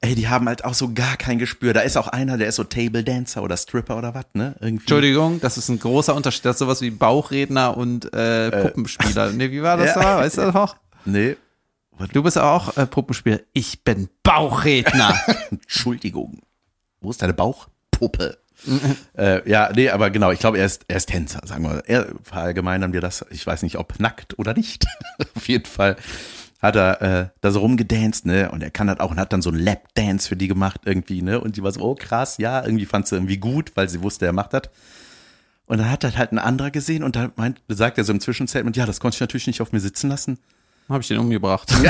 ey, die haben halt auch so gar kein Gespür. Da ist auch einer, der ist so Table Dancer oder Stripper oder was, ne? Irgendwie. Entschuldigung, das ist ein großer Unterschied. Das ist sowas wie Bauchredner und äh, Puppenspieler. Nee, wie war das ja. da? Weißt du das noch? Nee. Du bist auch äh, Puppenspieler. Ich bin Bauchredner. Entschuldigung. Wo ist deine Bauchpuppe? äh, ja, nee, aber genau, ich glaube, er ist, er ist Tänzer, sagen wir. Er verallgemeinern wir das, ich weiß nicht, ob nackt oder nicht. Auf jeden Fall hat er äh, da so rumgedanced, ne? Und er kann das auch und hat dann so einen Lap-Dance für die gemacht irgendwie, ne? Und die war so, oh krass, ja, irgendwie fand sie irgendwie gut, weil sie wusste, er macht das. Und dann hat das halt ein anderer gesehen und da meint, sagt er so im Zwischenstatement, ja, das konnte ich natürlich nicht auf mir sitzen lassen. Habe ich den umgebracht.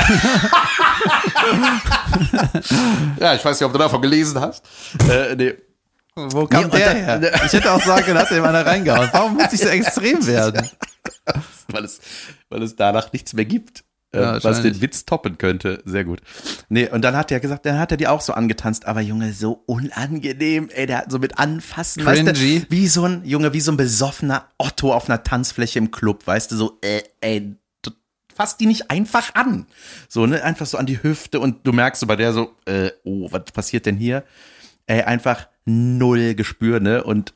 Ja, ich weiß nicht, ob du davon gelesen hast. Äh, nee. Wo kam Nee, der dann- her? Ich hätte auch sagen können, hat dem einer reingehauen. Warum muss ich so extrem werden? weil es, weil es danach nichts mehr gibt, Ja, was wahrscheinlich. den Witz toppen könnte. Sehr gut. Nee, und dann hat er gesagt, dann hat er die auch so angetanzt, aber Junge, so unangenehm, ey, der hat so mit anfassen, weißt Cringy. du, wie so ein, Junge, wie so ein besoffener Otto auf einer Tanzfläche im Club, weißt du, so, äh, ey, du- fass die nicht einfach an. So, ne, einfach so an die Hüfte und du merkst so bei der so, äh, oh, was passiert denn hier? Ey, einfach null Gespür, ne, und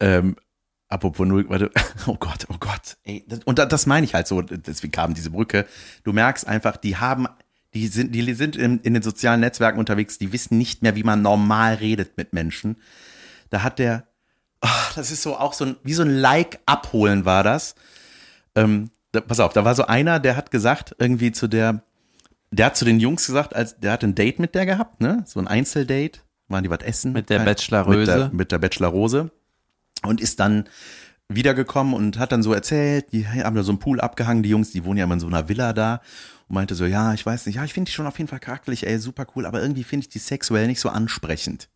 ähm, apropos null, warte, oh Gott, oh Gott, ey, das, und da- das meine ich halt so, deswegen kam diese Brücke. Du merkst einfach, die haben, die sind, die sind in, in den sozialen Netzwerken unterwegs, die wissen nicht mehr, wie man normal redet mit Menschen. Da hat der, ach, das ist so auch so ein, wie so ein Like abholen war das. Ähm, da, pass auf, da war so einer, der hat gesagt, irgendwie zu der, der hat zu den Jungs gesagt, als der hat ein Date mit der gehabt, ne? So ein Einzeldate, waren die was essen? Mit der Bachelorröse. Mit der, mit der Bachelorrose. Und ist dann wiedergekommen und hat dann so erzählt, die haben da so einen Pool abgehangen, die Jungs, die wohnen ja immer in so einer Villa da und meinte so, ja, ich weiß nicht, ja, ich finde die schon auf jeden Fall charakterlich, ey, super cool, aber irgendwie finde ich die sexuell nicht so ansprechend.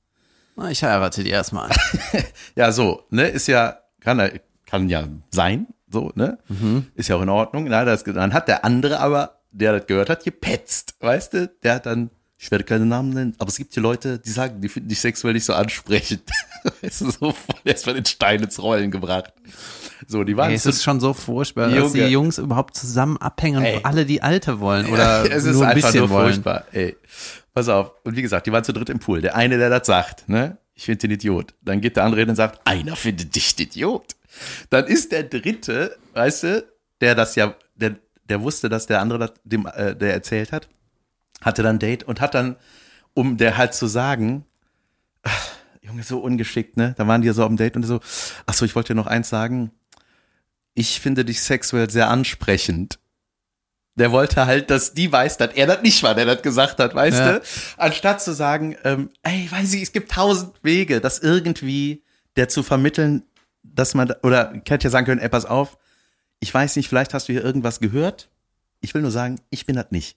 Na, ich heirate die erstmal. Ja, so, ne, ist ja, kann, ja- kann ja sein, so, ne, Mhm. ist ja auch in Ordnung. Na, das, dann hat der andere aber, der das gehört hat, gepetzt, weißt du, der hat dann, ich werde keine Namen nennen, aber es gibt hier Leute, die sagen, die finden dich sexuell nicht so ansprechend. Weißt du, so voll erstmal den Stein ins Rollen gebracht. So, die waren Ey, es ist schon so furchtbar, dass Junge. die Jungs überhaupt zusammen abhängen und Ey. alle die Alte wollen oder es ist nur ein einfach bisschen nur wollen. furchtbar. Ey, pass auf. Und wie gesagt, die waren zu dritt im Pool. Der eine, der das sagt, ne, ich finde den Idiot. Dann geht der andere hin und sagt, einer findet dich den Idiot. Dann ist der dritte, weißt du, der das ja, der, der wusste, dass der andere das dem, äh, der erzählt hat, hatte dann ein Date und hat dann, um der halt zu sagen, ach, Junge, so ungeschickt, ne? Da waren die ja so dem Date und so, ach so, ich wollte dir noch eins sagen. Ich finde dich sexuell sehr ansprechend. Der wollte halt, dass die weiß, dass er das nicht war, der das gesagt hat, weißt Ja. du? Anstatt zu sagen, ähm, ey, weiß ich, es gibt tausend Wege, das irgendwie der zu vermitteln, dass man, oder hätte ja sagen können, ey, pass auf, ich weiß nicht, vielleicht hast du hier irgendwas gehört. Ich will nur sagen, ich bin das nicht.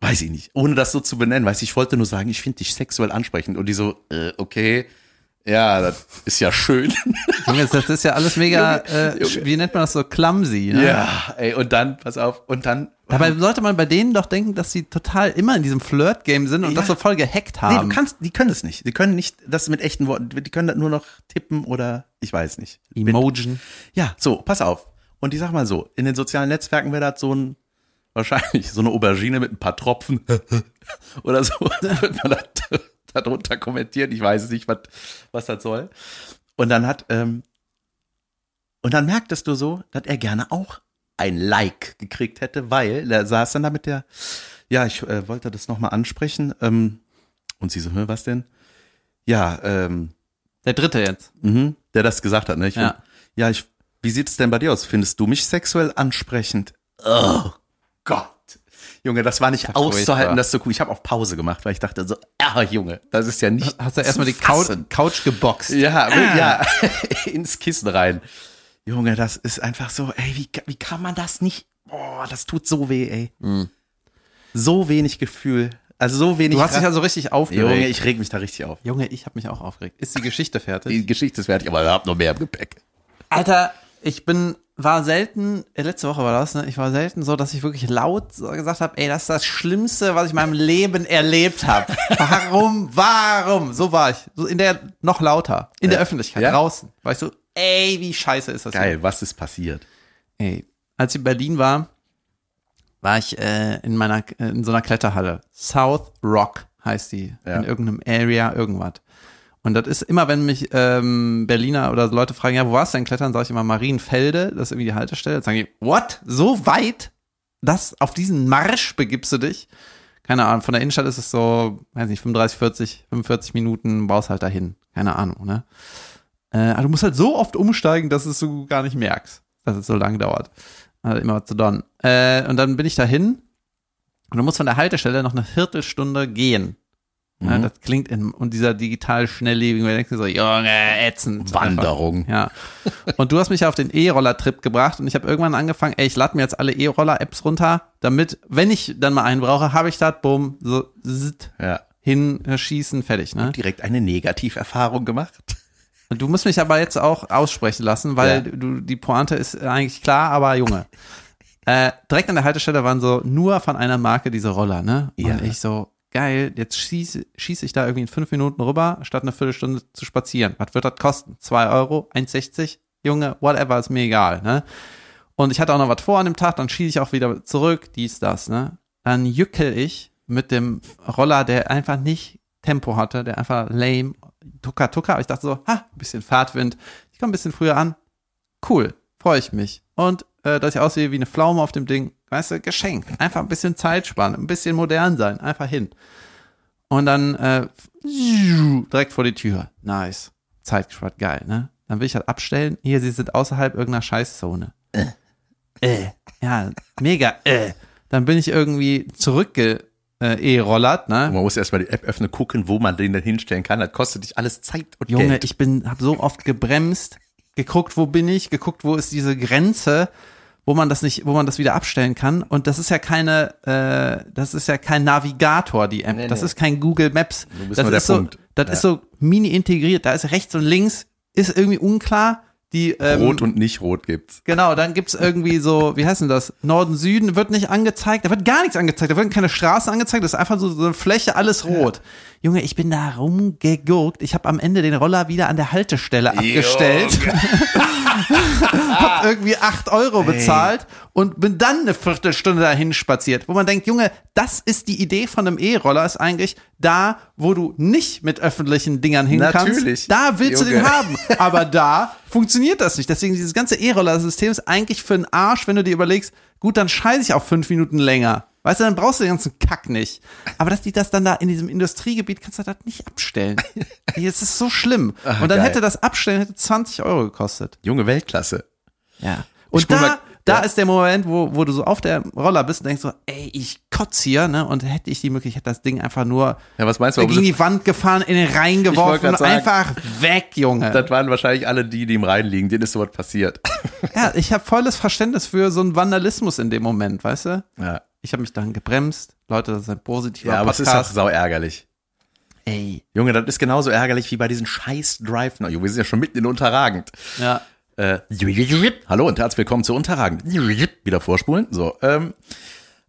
Weiß ich nicht. Ohne das so zu benennen, weiß ich, ich wollte nur sagen, ich finde dich sexuell ansprechend. Und die so, äh, okay, ja, das ist ja schön. Das ist ja alles mega, äh, wie nennt man das so, clumsy. Ne? ja, ey, und dann, pass auf, und dann. Dabei sollte man bei denen doch denken, dass sie total immer in diesem Flirt-Game sind und Ja. das so voll gehackt Nee, haben. du kannst, die können das nicht. Die können nicht das mit echten Worten, die können das nur noch tippen oder ich weiß nicht. Emoji. Ja, so, pass auf. Und ich sag mal so, in den sozialen Netzwerken wäre das so ein, wahrscheinlich so eine Aubergine mit ein paar Tropfen oder so, wird man das darunter kommentieren. Ich weiß nicht, was, was das soll. Und dann hat, ähm, und dann merktest du so, dass er gerne auch ein Like gekriegt hätte, weil er saß dann da mit der, ja, ich äh, wollte das nochmal ansprechen, ähm, und sie so, was denn? Ja, ähm, Der dritte jetzt. Mhm, der das gesagt hat, ne? Ich Ja. find, ja, ich, wie sieht's denn bei dir aus? Findest du mich sexuell ansprechend? Oh Gott. Junge, das war nicht Ja, auszuhalten, furchtbar. das zu gucken. Ich habe auf Pause gemacht, weil ich dachte so, ah, Junge, das ist ja nicht. Hast du erstmal die Couch. Couch geboxt. Ja, ja, ins Kissen rein. Junge, das ist einfach so, ey, wie, wie kann man das nicht? Boah, das tut so weh, ey. So wenig Gefühl. Also so wenig. Du hast dich also richtig aufgeregt. Junge, ich reg mich da richtig auf. Junge, ich habe mich auch aufgeregt. Ist die Geschichte fertig? Die Geschichte ist fertig, aber ich hab noch mehr im Gepäck. Alter, ich bin, war selten, äh, letzte Woche war das, ne? Ich war selten so, dass ich wirklich laut so gesagt habe, ey, das ist das Schlimmste, was ich in meinem Leben erlebt habe. Warum, warum? So war ich. So in der, noch lauter. In der Ja. Öffentlichkeit, Ja? draußen. Weißt du, ey, wie scheiße ist das hier? Geil, was ist passiert? Ey, als ich in Berlin war, war ich äh, in meiner äh, in so einer Kletterhalle. South Rock heißt die. Ja. In irgendeinem Area, irgendwas. Und das ist immer, wenn mich ähm, Berliner oder Leute fragen, ja, wo warst du denn klettern, sage ich immer Marienfelde, das ist irgendwie die Haltestelle. Dann sagen die, what? So weit? Das, auf diesen Marsch begibst du dich? Keine Ahnung, von der Innenstadt ist es so, weiß nicht, 35, 40, 45 Minuten, baust halt dahin. Keine Ahnung, ne? Äh, aber du musst halt so oft umsteigen, dass es du gar nicht merkst, dass es so lange dauert. Also immer zu don. Äh, und dann bin ich dahin und du musst von der Haltestelle noch eine Viertelstunde gehen. Ja, Mhm. das klingt in, und dieser digital schnelllebige, man denkt sich so, Junge, ätzend. Wanderung. Einfach. Ja. Und du hast mich auf den E-Roller-Trip gebracht und ich habe irgendwann angefangen, ey, ich lade mir jetzt alle E-Roller-Apps runter, damit, wenn ich dann mal einen brauche, habe ich das, bumm, so zzt, Ja. hinschießen, fertig, ne? Direkt eine Negativerfahrung gemacht. Und Du musst mich aber jetzt auch aussprechen lassen, weil Ja. du, die Pointe ist eigentlich klar, aber Junge. äh, direkt an der Haltestelle waren so nur von einer Marke diese Roller, ne? Ja. Und ich so, geil, jetzt schieße schieß ich da irgendwie in fünf Minuten rüber, statt eine Viertelstunde zu spazieren. Was wird das kosten? Zwei Euro? 1,60? Junge, whatever, ist mir egal, ne? Und ich hatte auch noch was vor an dem Tag, dann schieße ich auch wieder zurück, dies, das, ne? Dann jückel ich mit dem Roller, der einfach nicht Tempo hatte, der einfach lame, tucker, tucker. Aber ich dachte so, ha, ein bisschen Fahrtwind. Ich komme ein bisschen früher an. Cool, freue ich mich. Und äh, dass ich aussehe wie eine Pflaume auf dem Ding. Weißt du, geschenkt. Einfach ein bisschen Zeit sparen, ein bisschen modern sein, einfach hin. Und dann äh, direkt vor die Tür. Nice. Zeit gespart, geil, ne? Dann will ich halt abstellen. Hier, sie sind außerhalb irgendeiner Scheißzone. Äh. Äh. Ja, mega. Äh. Dann bin ich irgendwie zurückge äh, E-Rollert, ne? Man muss erstmal die App öffnen, gucken, wo man den denn hinstellen kann. Das kostet dich alles Zeit und Junge, Geld. ich bin, hab so oft gebremst, geguckt, wo bin ich, geguckt, wo ist diese Grenze, wo man das nicht, wo man das wieder abstellen kann. Und das ist ja keine, äh, das ist ja kein Navigator, die App. Nee, das nee. ist kein Google Maps. Du bist das nur der ist so, Punkt. das Ja. ist so mini integriert. Da ist rechts und links, ist irgendwie unklar. Die, ähm, Rot und nicht rot gibt's. Genau, dann gibt's irgendwie so, wie heißt denn das? Norden, Süden wird nicht angezeigt, da wird gar nichts angezeigt, da wird keine Straße angezeigt, das ist einfach so, so eine Fläche, alles rot. Junge, ich bin da rumgegurkt, ich habe am Ende den Roller wieder an der Haltestelle abgestellt, hab irgendwie acht Euro bezahlt und bin dann eine Viertelstunde dahin spaziert, wo man denkt, Junge, das ist die Idee von einem E-Roller, ist eigentlich da, wo du nicht mit öffentlichen Dingern hin Natürlich. kannst, da willst du Junge. den haben, aber da funktioniert das nicht. Deswegen dieses ganze E-Roller-System ist eigentlich für den Arsch, wenn du dir überlegst, gut, dann scheiße ich auch fünf Minuten länger. Weißt du, dann brauchst du den ganzen Kack nicht. Aber dass die das dann da in diesem Industriegebiet, kannst du das nicht abstellen. Es ist so schlimm. Ah, Und dann geil. hätte das Abstellen hätte 20 Euro gekostet. Junge Weltklasse. Ja. Und da, mal- da ja. ist der Moment, wo, wo du so auf der Roller bist und denkst so, ey, ich kotze hier, ne? Und hätte ich die Möglichkeit, das Ding einfach nur Ja, was meinst du? gegen die Wand gefahren, in den Rhein geworfen, sagen, einfach weg, Junge. Das waren wahrscheinlich alle die, die im Rhein liegen, denen ist sowas passiert. Ja, ich habe volles Verständnis für so einen Vandalismus in dem Moment, weißt du? Ja, Ich habe mich dann gebremst. Leute, das ist ein positiver ja aber es ist auch sau ärgerlich. Ey. Junge, das ist genauso ärgerlich wie bei diesen scheiß Drive. Na, Junge, wir sind ja schon mitten in Unterragend. Ja. Äh, hallo und herzlich willkommen zu Unterragend. Wieder vorspulen. So, ähm,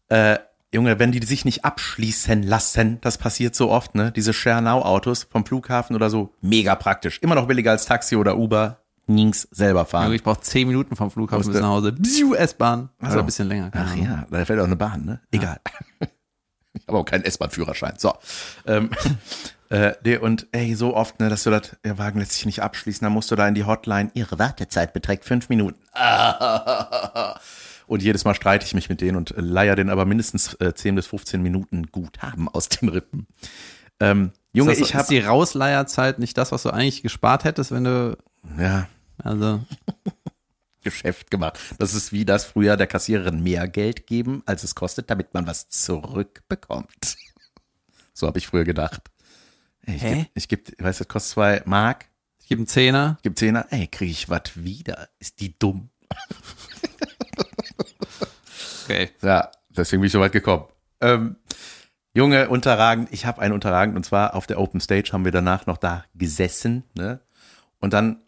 äh, Junge, wenn die sich nicht abschließen lassen, das passiert so oft, ne? Diese Share Now Autos vom Flughafen oder so, mega praktisch. Immer noch billiger als Taxi oder Uber. Nix selber fahren. Ich brauche zehn Minuten vom Flughafen bis nach Hause. S-Bahn. Ach Oder so. ein bisschen länger. Ach Ahnung. ja, da fällt auch eine Bahn, ne? Egal. Ich habe auch keinen S-Bahn-Führerschein. So. Ähm, äh, nee, und ey, so oft, ne, dass du das, der Wagen lässt sich nicht abschließen, dann musst du da in die Hotline, ihre Wartezeit beträgt fünf Minuten. Und jedes Mal streite ich mich mit denen und leier den aber mindestens äh, 10 bis 15 Minuten gut haben aus den Rippen. Ähm, Junge, ist das, ich ist habe die Rausleierzeit nicht das, was du eigentlich gespart hättest, wenn du, ja, also, Geschäft gemacht. Das ist wie das früher der Kassiererin mehr Geld geben, als es kostet, damit man was zurückbekommt. So habe ich früher gedacht. Ich Hä? geb, ich geb, weißt du, das kostet zwei Mark, ich gebe einen Zehner. ich gebe Zehner, ey, kriege ich was wieder? Ist die dumm? Okay. Ja, deswegen bin ich so weit gekommen. Ähm, Junge, unterragend, ich habe einen unterragend und zwar auf der Open Stage haben wir danach noch da gesessen, ne? Und dann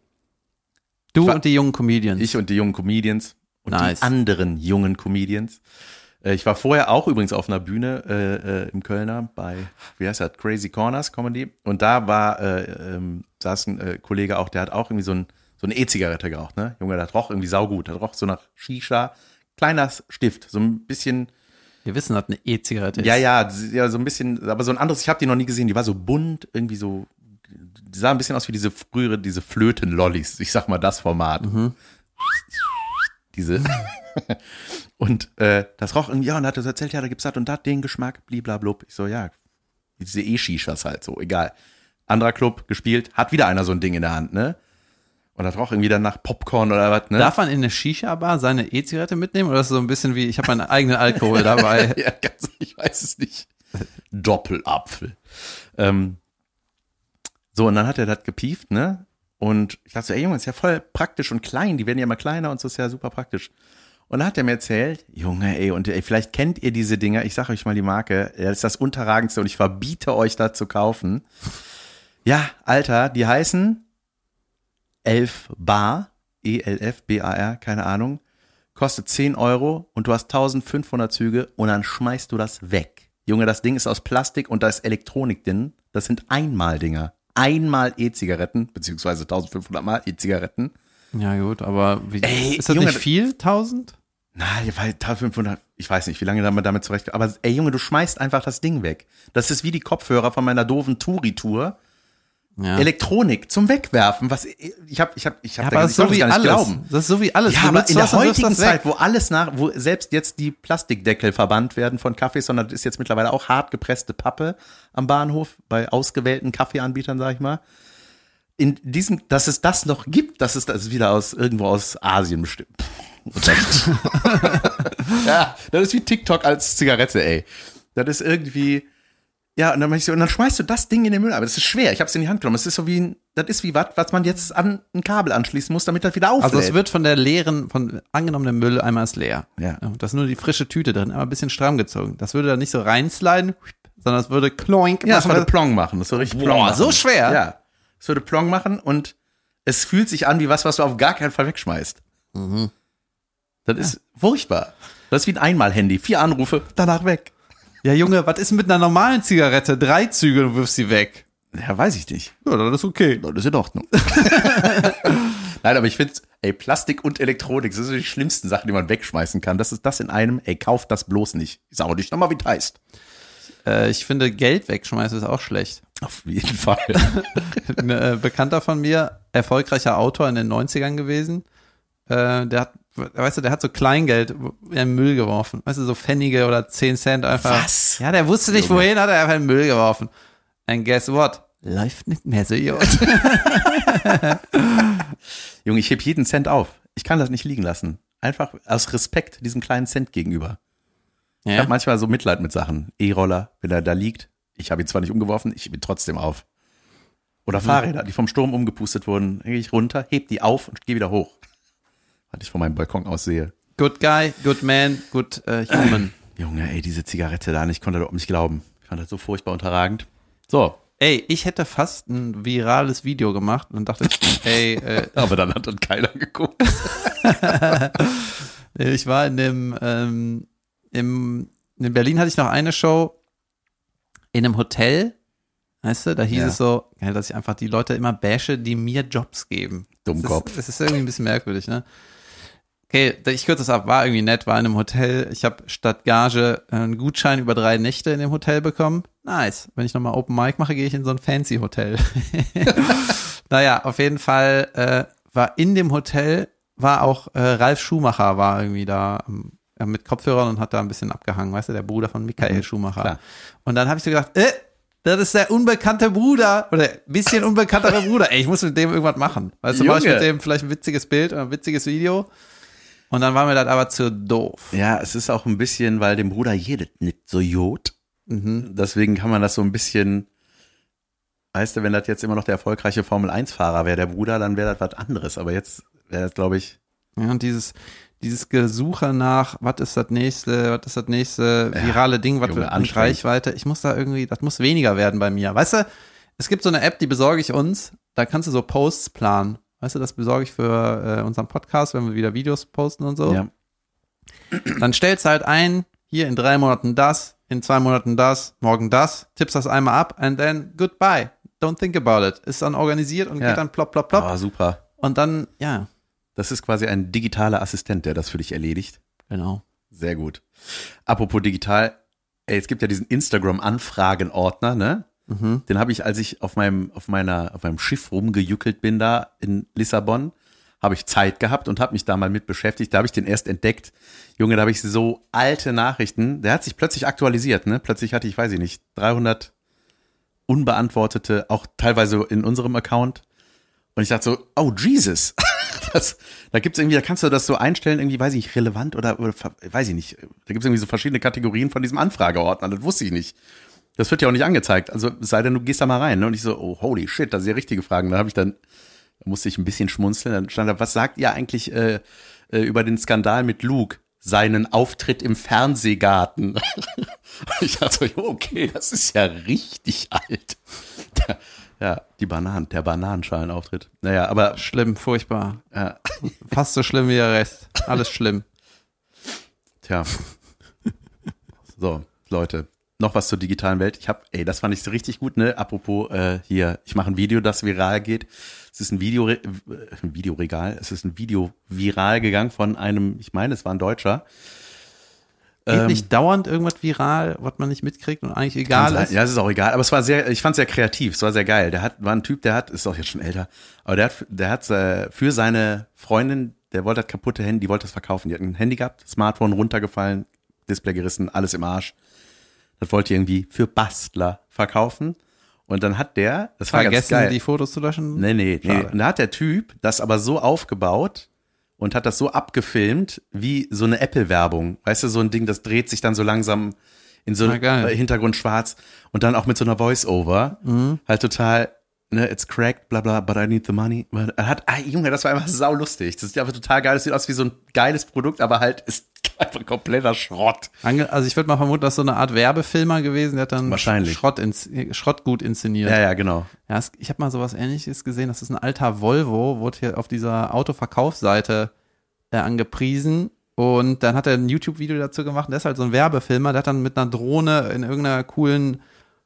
Du war- und die jungen Comedians. Ich und die jungen Comedians und Nice. die anderen jungen Comedians. Äh, Ich war vorher auch übrigens auf einer Bühne äh, äh, im Kölner bei, wie heißt das, Crazy Corners Comedy. Und da war, äh, ähm, saß ein äh, Kollege auch, der hat auch irgendwie so, ein, so eine E-Zigarette geraucht, ne? Junge, der roch irgendwie saugut. Der roch so nach Shisha. Kleiner Stift, so ein bisschen, Wir wissen, dass eine E-Zigarette ist. ja, ja, ja, so ein bisschen, aber so ein anderes, ich habe die noch nie gesehen, die war so bunt, irgendwie so, die sah ein bisschen aus wie diese frühere, diese Flöten-Lollis, ich sag mal das Format. Diese. und äh, das roch irgendwie, ja, und hat er so erzählt, ja, da gibt's das und das, den Geschmack, bliblablub. Ich so, ja, diese E-Shishas halt so, egal. Anderer Club gespielt, hat wieder einer so ein Ding in der Hand, ne? Und das roch irgendwie dann nach Popcorn oder was, ne? Darf man in eine Shisha-Bar seine E-Zigarette mitnehmen? Oder ist es so ein bisschen wie, ich habe meinen eigenen Alkohol dabei? ja, ganz, ich weiß es nicht. Doppelapfel. Ähm, so, und dann hat er das gepieft, ne? Und ich dachte so, ey Junge, ist ja voll praktisch und klein, die werden ja immer kleiner und so ist ja super praktisch. Und dann hat er mir erzählt, Junge, ey, und ey, vielleicht kennt ihr diese Dinger, ich sag euch mal die Marke, das ist das Unterragendste und ich verbiete euch das zu kaufen. Ja, Alter, die heißen Elf Bar, E E-L-F, B-A-R, keine Ahnung kostet 10 Euro und du hast 1500 Züge und dann schmeißt du das weg. Junge, das Ding ist aus Plastik und da ist Elektronik drin. Das sind Einmal-Dinger. Einmal E-Zigaretten, beziehungsweise 1500 Mal E-Zigaretten. Ja, gut, aber wie, Ey, ist das Junge, nicht viel? 1000? Na, ihr weiß, 1500, ich weiß nicht, wie lange damit damit zurecht. Aber ey, Junge, du schmeißt einfach das Ding weg. Das ist wie die Kopfhörer von meiner doofen Touri-Tour. Ja. Elektronik zum Wegwerfen, was ich habe ich habe ich Ja, habe aber da das so wie alles. glauben. Das ist so wie alles. Ja, aber in der heutigen. Zeit, wo alles nach, wo selbst jetzt die Plastikdeckel verbannt werden von Kaffees, sondern das ist jetzt mittlerweile auch hart gepresste Pappe am Bahnhof bei ausgewählten Kaffeeanbietern, sag ich mal. In diesem, dass es das noch gibt, das ist, das wieder aus irgendwo aus Asien bestimmt. Ja, das ist wie TikTok als Zigarette, ey. Das ist irgendwie, ja, und dann, ich so, und dann schmeißt du das Ding in den Müll. Aber das ist schwer. Ich habe es in die Hand genommen. Das ist so wie ein, das ist wie was, was man jetzt an ein Kabel anschließen muss, damit das wieder auflädt. Also es wird von der leeren, von angenommenem Müll einmal ist leer. Ja. Da ist nur die frische Tüte drin, aber ein bisschen stramm gezogen. Das würde da nicht so reinsliden, sondern es würde kloink. Ja, es machen. würde Plong machen. Das würde richtig Plong Boah, machen. so schwer? Ja. Es würde Plong machen und es fühlt sich an wie was, was du auf gar keinen Fall wegschmeißt. Mhm. Das ist furchtbar. Das ist wie ein Einmal-Handy. Vier Anrufe, danach weg. Ja, Junge, was ist mit einer normalen Zigarette? Drei Züge und wirfst sie weg. Ja, weiß ich nicht. Ja, das ist okay. Das ist in Ordnung. Nein, aber ich finde, ey, Plastik und Elektronik, das sind die schlimmsten Sachen, die man wegschmeißen kann. Das ist das in einem, ey, kauft das bloß nicht. Ich sage nicht nochmal, wie es heißt. Äh, ich finde, Geld wegschmeißen ist auch schlecht. Auf jeden Fall. Ein äh, Bekannter von mir, erfolgreicher Autor in den 90ern gewesen, äh, der hat, weißt du, der hat so Kleingeld in den Müll geworfen. Weißt du, so Pfennige oder 10 Cent einfach. Was? Ja, der wusste nicht, Junge. wohin, hat er einfach in den Müll geworfen. And guess what? Läuft nicht mehr so gut. Junge, ich heb jeden Cent auf. Ich kann das nicht liegen lassen. Einfach aus Respekt diesem kleinen Cent gegenüber. Ich Ja. habe manchmal so Mitleid mit Sachen. E-Roller, wenn er da liegt. Ich habe ihn zwar nicht umgeworfen, ich heb ihn trotzdem auf. Oder Fahrräder, die vom Sturm umgepustet wurden. Gehe ich runter, heb die auf und gehe wieder hoch. Was ich von meinem Balkon aus sehe. Good guy, good man, good äh, human. Junge, ey, diese Zigarette da, ich konnte das nicht glauben. Ich fand das so furchtbar unterragend. So, Ey, ich hätte fast ein virales Video gemacht und dachte, ey, äh, aber dann hat dann keiner geguckt. ich war in dem, ähm, im, in Berlin hatte ich noch eine Show in einem Hotel, weißt du, da hieß Ja. es so, dass ich einfach die Leute immer bashe, die mir Jobs geben. Dummkopf. Das ist, das ist irgendwie ein bisschen merkwürdig, ne? Okay, ich kürze das ab, war irgendwie nett, war in einem Hotel. Ich habe statt Gage einen Gutschein über drei Nächte in dem Hotel bekommen. Nice. Wenn ich nochmal Open Mic mache, gehe ich in so ein fancy Hotel. naja, auf jeden Fall äh, war in dem Hotel, war auch äh, Ralf Schumacher war irgendwie da ähm, äh, mit Kopfhörern und hat da ein bisschen abgehangen, weißt du, der Bruder von Michael Schumacher. klar. Und dann habe ich so gedacht, äh, das ist der unbekannte Bruder oder ein bisschen unbekanntere Bruder. Ey, ich muss mit dem irgendwas machen. Weißt du, mach ich mit dem vielleicht ein witziges Bild oder ein witziges Video. Und dann war mir das aber zu doof. Ja, es ist auch ein bisschen, weil dem Bruder jedet nicht so jod. Mhm. Deswegen kann man das so ein bisschen, weißt du, wenn das jetzt immer noch der erfolgreiche Formel-1-Fahrer wäre, der Bruder, dann wäre das was anderes. Aber jetzt wäre das, glaube ich, Ja, und dieses, dieses Gesuche nach, was ist das nächste, was ist das nächste virale Ding, was Junge, wird anstrengend. Reichweite, ich muss da irgendwie, das muss weniger werden bei mir. Weißt du, es gibt so eine App, die besorge ich uns, da kannst du so Posts planen. Weißt du, das besorge ich für äh, unseren Podcast, wenn wir wieder Videos posten und so. ja. Dann stellst du halt ein, hier in drei Monaten das, in zwei Monaten das, morgen das, tippst das einmal ab and then goodbye. Don't think about it. Ist dann organisiert und Ja. geht dann plopp, plopp, plopp. Oh, super. Und dann, ja, Das ist quasi ein digitaler Assistent, der das für dich erledigt. genau. Sehr gut. Apropos digital, ey, es gibt ja diesen Instagram-Anfragen-Ordner, ne? Mhm. Den habe ich, als ich auf meinem, auf meiner, auf meinem Schiff rumgejückelt bin da in Lissabon, habe ich Zeit gehabt und habe mich da mal mit beschäftigt. Da habe ich den erst entdeckt. Junge, da habe ich so alte Nachrichten. Der hat sich plötzlich aktualisiert, ne? Plötzlich hatte ich, weiß ich nicht, 300 unbeantwortete, auch teilweise in unserem Account. Und ich dachte so, oh Jesus. Das, da gibt's irgendwie, da kannst du das so einstellen, irgendwie, weiß ich nicht, relevant oder, oder weiß ich nicht. Da gibt's irgendwie so verschiedene Kategorien von diesem Anfrageordner. Das wusste ich nicht. Das wird ja auch nicht angezeigt. Also sei denn, du gehst da mal rein. Ne? Und ich so, oh, holy shit, das sind ja richtige Fragen. Da habe ich dann, da musste ich ein bisschen schmunzeln. Dann stand da, was sagt ihr eigentlich äh, äh, über den Skandal mit Luke? Seinen Auftritt im Fernsehgarten. ich dachte so, okay, das ist ja richtig alt. Ja, die Bananen, der Bananenschalenauftritt. Naja, aber Schlimm, furchtbar. ja, Fast so schlimm wie der Rest. Alles schlimm. Tja. So, Leute, noch was zur digitalen Welt. Ich habe, ey, das fand ich so richtig gut, ne? Apropos äh, hier, ich mache ein Video, das viral geht. Es ist ein Video, äh, ein Videoregal. Es ist ein Video viral gegangen von einem, ich meine, es war ein Deutscher. Geht Ähm, nicht dauernd irgendwas viral, was man nicht mitkriegt und eigentlich egal ist? Ja, es ist auch egal. Aber es war sehr, ich fand es sehr kreativ. Es war sehr geil. Der hat, war ein Typ, der hat, ist auch jetzt schon älter, aber der hat, der hat äh, für seine Freundin, der wollte das kaputte Handy, die wollte das verkaufen. Die hat ein Handy gehabt, Smartphone runtergefallen, Display gerissen, alles im Arsch. Das wollte die irgendwie für Bastler verkaufen. Und dann hat der, das war ganz Vergessen, geil. die Fotos zu löschen? Nee, nee, nee. Schade. Und da hat der Typ das aber so aufgebaut und hat das so abgefilmt wie so eine Apple-Werbung. Weißt du, so ein Ding, das dreht sich dann so langsam in so Ah, geil. äh, Hintergrund schwarz und dann auch mit so einer Voice-Over. Mhm. Halt total, ne, it's cracked, bla bla, but I need the money. Er hat, ah, Junge, das war einfach saulustig. Das sieht einfach total geil. Das sieht aus wie so ein geiles Produkt, aber halt ist einfach kompletter Schrott. Also ich würde mal vermuten, das ist so eine Art Werbefilmer gewesen, der hat dann Wahrscheinlich. Schrott, ins Schrott gut inszeniert. Ja, ja, genau. Ja, es, ich habe mal sowas ähnliches gesehen. Das ist ein alter Volvo, wurde hier auf dieser Autoverkaufsseite äh, angepriesen. Und dann hat er ein YouTube-Video dazu gemacht. Und der ist halt so ein Werbefilmer. Der hat dann mit einer Drohne in irgendeiner coolen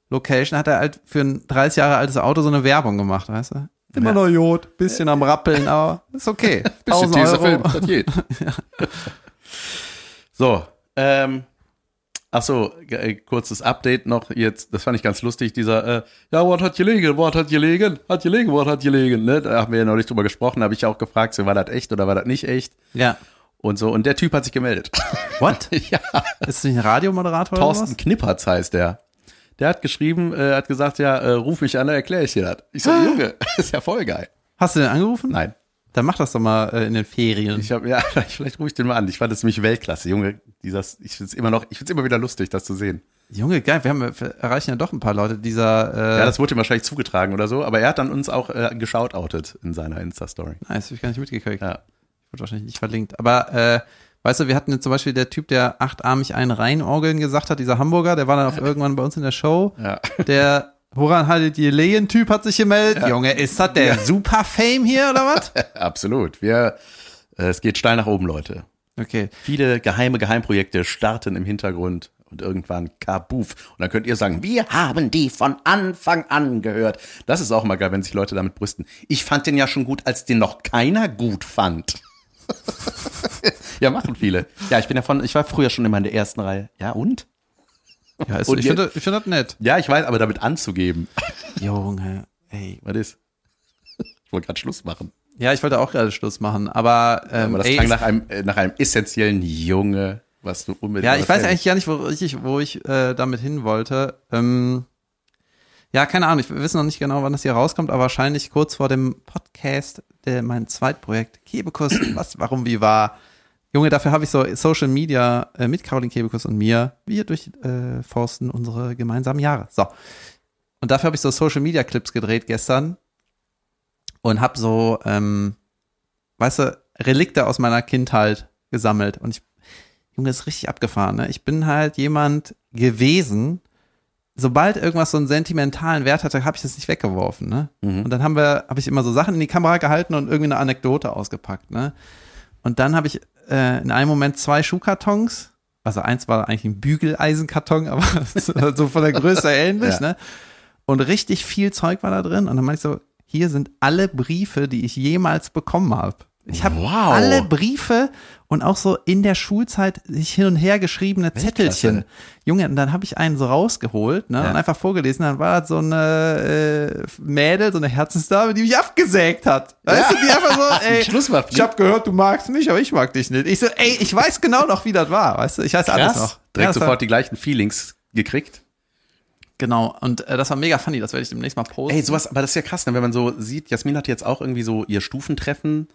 Location, hat er halt für ein 30 Jahre altes Auto so eine Werbung gemacht, weißt du? Immer Ja. noch Jod, bisschen am Rappeln, aber ist okay. Bisschen 1000 dieser Film, Euro. das geht. So, ähm, ach so, äh, kurzes Update noch jetzt, das fand ich ganz lustig, dieser, äh, ja, Wort hat gelegen, Wort hat gelegen, hat gelegen, Wort hat gelegen, ne, da haben wir ja neulich drüber gesprochen, habe ich ja auch gefragt, so, war das echt oder war das nicht echt Ja. und so, und der Typ hat sich gemeldet. What? ja, Ist das nicht ein Radiomoderator oder Thorsten was? Knippertz heißt der. Der hat geschrieben, äh, hat gesagt, ja, äh, ruf mich an, dann erkläre ich dir das. Ich so, Junge, ist ja voll geil. Hast du den angerufen? Nein, Dann mach das doch mal äh, in den Ferien. Ich habe ja, vielleicht rufe ich den mal an. Ich fand das nämlich Weltklasse, Junge. Dieser, ich find's immer noch, ich find's immer wieder lustig, das zu sehen. Junge, geil, wir, haben, wir erreichen ja doch ein paar Leute. Dieser, äh, Ja, das wurde ihm wahrscheinlich zugetragen oder so, aber er hat dann uns auch äh, geschautoutet in seiner Insta-Story. nice, hab ich gar nicht mitgekriegt. Ja. Wird wahrscheinlich nicht verlinkt. Aber äh, weißt du, wir hatten jetzt zum Beispiel der Typ, der achtarmig einen Reinorgeln gesagt hat, dieser Hamburger, der war dann auch irgendwann bei uns in der Show. Ja. Der Woran haltet ihr Lehen-Typ hat sich gemeldet. Junge, ist das der Super-Fame hier oder was? Absolut. Wir, äh, es geht steil nach oben, Leute. Okay. Viele geheime Geheimprojekte starten im Hintergrund und irgendwann kabuf. Und dann könnt ihr sagen, wir haben die von Anfang an gehört. Das ist auch mal geil, wenn sich Leute damit brüsten. Ich fand den ja schon gut, als den noch keiner gut fand. ja, machen viele. Ja, ich bin ja von, ich war früher schon immer in der ersten Reihe. Ja, und? Ja, Und ich finde find das nett. Ja, ich weiß, aber damit anzugeben. Junge, ey. Was ist? Ich wollte gerade Schluss machen. Ja, ich wollte auch gerade Schluss machen, aber, ähm, Aber das ey, klang nach einem, äh, nach einem essentiellen Junge, was du unbedingt. Ja, ich weiß eigentlich gar nicht, wo ich, wo ich äh, damit hin wollte. Ähm, ja, keine Ahnung, wir wissen noch nicht genau, wann das hier rauskommt, aber wahrscheinlich kurz vor dem Podcast, der mein Zweitprojekt, Kebekus, was, warum, wie war. Junge, dafür habe ich so Social Media äh, mit Caroline Kebekus und mir. Wir durchforsten unsere gemeinsamen Jahre. So. Und dafür habe ich so Social Media Clips gedreht gestern und habe so, ähm, weißt du, Relikte aus meiner Kindheit gesammelt. Und ich Junge, ist richtig abgefahren. Ne? Ich bin halt jemand gewesen, sobald irgendwas so einen sentimentalen Wert hatte, habe ich das nicht weggeworfen. Ne? Und dann haben wir, habe ich immer so Sachen in die Kamera gehalten und irgendwie eine Anekdote ausgepackt. Ne? Und dann habe ich äh, in einem Moment zwei Schuhkartons. Also eins war eigentlich ein Bügeleisenkarton, aber so von der Größe ähnlich, Ja. ne? Und richtig viel Zeug war da drin. Und dann meinte ich so, hier sind alle Briefe, die ich jemals bekommen habe. Ich habe Wow. alle Briefe und auch so in der Schulzeit sich hin und her geschriebene Zettelchen. Junge, und dann habe ich einen so rausgeholt ne, Ja. und einfach vorgelesen. Dann war das so eine äh, Mädel, so eine Herzensdame, die mich abgesägt hat. Weißt du, die einfach so, ey, Schluss macht. ich habe gehört, du magst mich, aber ich mag dich nicht. Ich so, ey, ich weiß genau noch, wie das war. Weißt du, ich weiß alles Krass. noch. Direkt Ja, das war- sofort die gleichen Feelings gekriegt. Genau, und äh, das war mega funny, das werde ich demnächst mal posten. Ey, sowas, aber das ist ja krass, ne? wenn man so sieht, Jasmin hat jetzt auch irgendwie so ihr Stufentreffen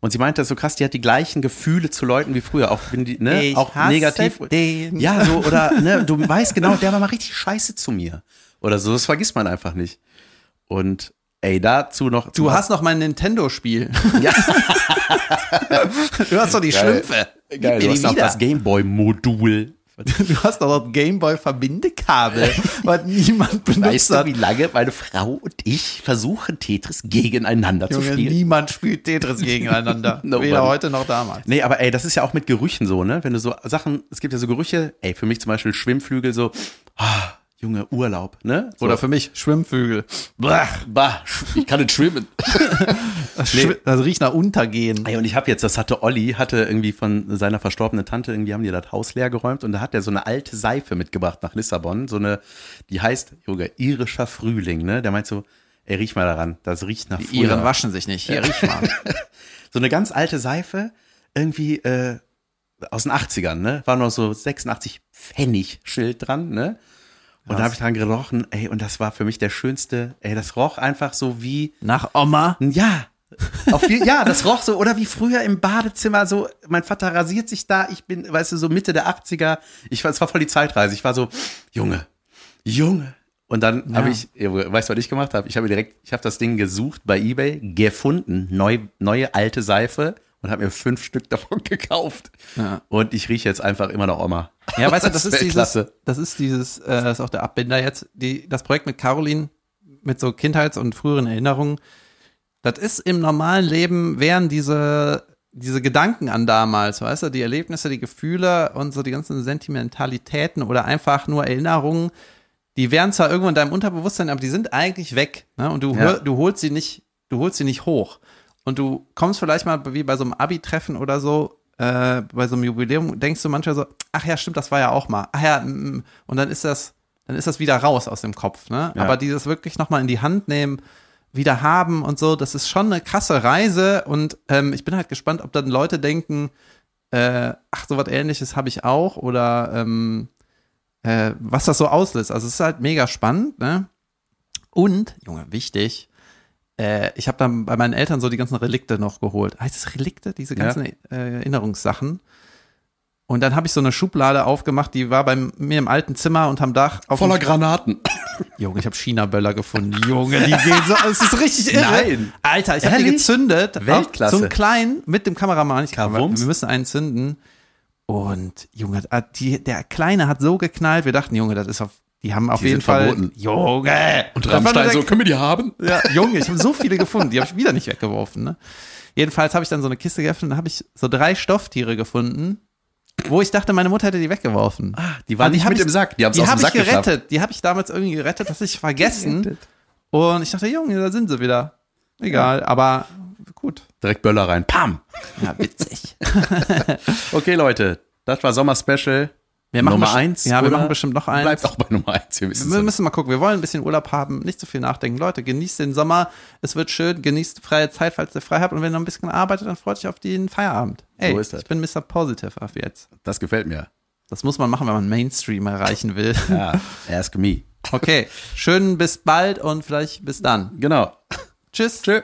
und sie meinte, das so krass, die hat die gleichen Gefühle zu Leuten wie früher, auch wenn die, ne, Ich auch negativ. den. Ja, so, oder, ne, du weißt genau, der war mal richtig scheiße zu mir. Oder so, das vergisst man einfach nicht. Und, ey, dazu noch. Du hast noch mein Nintendo-Spiel. Ja. Du hast doch die Geil. Schlümpfe. Gib Geil, du hast noch wieder. das Gameboy-Modul. Du hast doch das Gameboy-Verbindekabel, was niemand benutzt Weißt du, wie lange meine Frau und ich versuchen, Tetris gegeneinander zu Junge, spielen? niemand spielt Tetris gegeneinander. Nobody. Weder heute noch damals. Nee, aber ey, das ist ja auch mit Gerüchen so, ne? Wenn du so Sachen, es gibt ja so Gerüche, ey, für mich zum Beispiel Schwimmflügel so, ah, Junge, Urlaub, ne? So, Oder für mich Schwimmvögel. bah, bah, ich kann nicht schwimmen. Das, Nee. das riecht nach Untergehen. Ey, und ich habe jetzt, das hatte Olli, hatte irgendwie von seiner verstorbenen Tante, irgendwie haben die das Haus leer geräumt und da hat er so eine alte Seife mitgebracht nach Lissabon, so eine, die heißt, Junge, irischer Frühling, ne? Der meint so, ey, riech mal daran, das riecht nach Die früher. Iren waschen sich nicht. Hier, riech mal. So eine ganz alte Seife, irgendwie äh, aus den 80ern, ne? War noch so 86 Pfennig Schild dran, ne? Und da habe ich dran gerochen, ey, und das war für mich der schönste, ey, das roch einfach so wie, Nach Oma. ja, auf viel, ja, das roch so, oder wie früher im Badezimmer, so, mein Vater rasiert sich da, ich bin, weißt du, so Mitte der 80er, ich war, es war voll die Zeitreise, ich war so, Junge, Junge. Und dann Ja. habe ich, weißt du, was ich gemacht habe? Ich habe direkt, ich habe das Ding gesucht bei Ebay, gefunden, neu, neue alte Seife und habe mir fünf Stück davon gekauft. Ja. Und ich rieche jetzt einfach immer noch Oma. Ja, weißt du, das, ist dieses, Weltklasse. das ist dieses, äh, das ist auch der Abbinder jetzt, die, das Projekt mit Caroline, mit so Kindheits- und früheren Erinnerungen, das ist im normalen Leben, wären diese, diese Gedanken an damals, weißt du, die Erlebnisse, die Gefühle und so die ganzen Sentimentalitäten oder einfach nur Erinnerungen, die wären zwar irgendwo in deinem Unterbewusstsein, aber die sind eigentlich weg, ne? Und du, Ja. du holst sie nicht, du holst sie nicht hoch. Und du kommst vielleicht mal wie bei so einem Abi-Treffen oder so, äh, bei so einem Jubiläum, denkst du manchmal so, ach ja, stimmt, das war ja auch mal. Ach ja, mm, und dann ist das, dann ist das wieder raus aus dem Kopf, ne? Ja. Aber dieses wirklich nochmal in die Hand nehmen, wieder haben und so, das ist schon eine krasse Reise und ähm, ich bin halt gespannt, ob dann Leute denken, äh, ach, so was ähnliches habe ich auch oder ähm, äh, was das so auslöst. Also es ist halt mega spannend, ne? Und, Junge, wichtig, äh, ich habe dann bei meinen Eltern so die ganzen Relikte noch geholt. Heißt es Relikte? Diese Ja. ganzen äh, Erinnerungssachen. Und dann habe ich so eine Schublade aufgemacht, die war bei mir im alten Zimmer unterm Dach. Auf Voller Granaten. Junge, ich habe China-Böller gefunden. Junge, die gehen so. Es ist richtig irre. Nein. Alter, ich habe die gezündet. Weltklasse. So einen kleinen mit dem Kameramann. Ich kann, wir müssen einen zünden. Und Junge, ah, die, der Kleine hat so geknallt. Wir dachten, Junge, das ist auf. Die haben auf Die jeden Fall. verboten. Junge. Und Rammstein so, können wir die haben? ja, Junge, ich habe so viele gefunden, die habe ich wieder nicht weggeworfen. Ne? Jedenfalls habe ich dann so eine Kiste geöffnet und habe ich so drei Stofftiere gefunden, wo ich dachte, meine Mutter hätte die weggeworfen. Ah, die waren Aber nicht mit ich- im Sack, die haben es Die aus dem habe ich Sack geschafft. gerettet. Die habe ich damals irgendwie gerettet, das hab ich vergessen. Und ich dachte, Junge, da sind sie wieder. Egal, aber gut. Direkt Böller rein. Pam! Ja, witzig. Okay, Leute, das war Sommer-Special. Wir machen Nummer eins. Ja, wir machen bestimmt noch eins. Bleibt auch bei Nummer eins. Wir wissen Wir müssen mal gucken. Wir wollen ein bisschen Urlaub haben, nicht zu viel nachdenken. Leute, genießt den Sommer. Es wird schön. Genießt freie Zeit, falls ihr frei habt. Und wenn ihr noch ein bisschen arbeitet, dann freut euch auf den Feierabend. Ey, So ist das. ich bin Mr. Positive ab jetzt. Das gefällt mir. Das muss man machen, wenn man Mainstream erreichen will. Ja, ask me. Okay, schön bis bald und vielleicht bis dann. Genau. Tschüss. Tschö.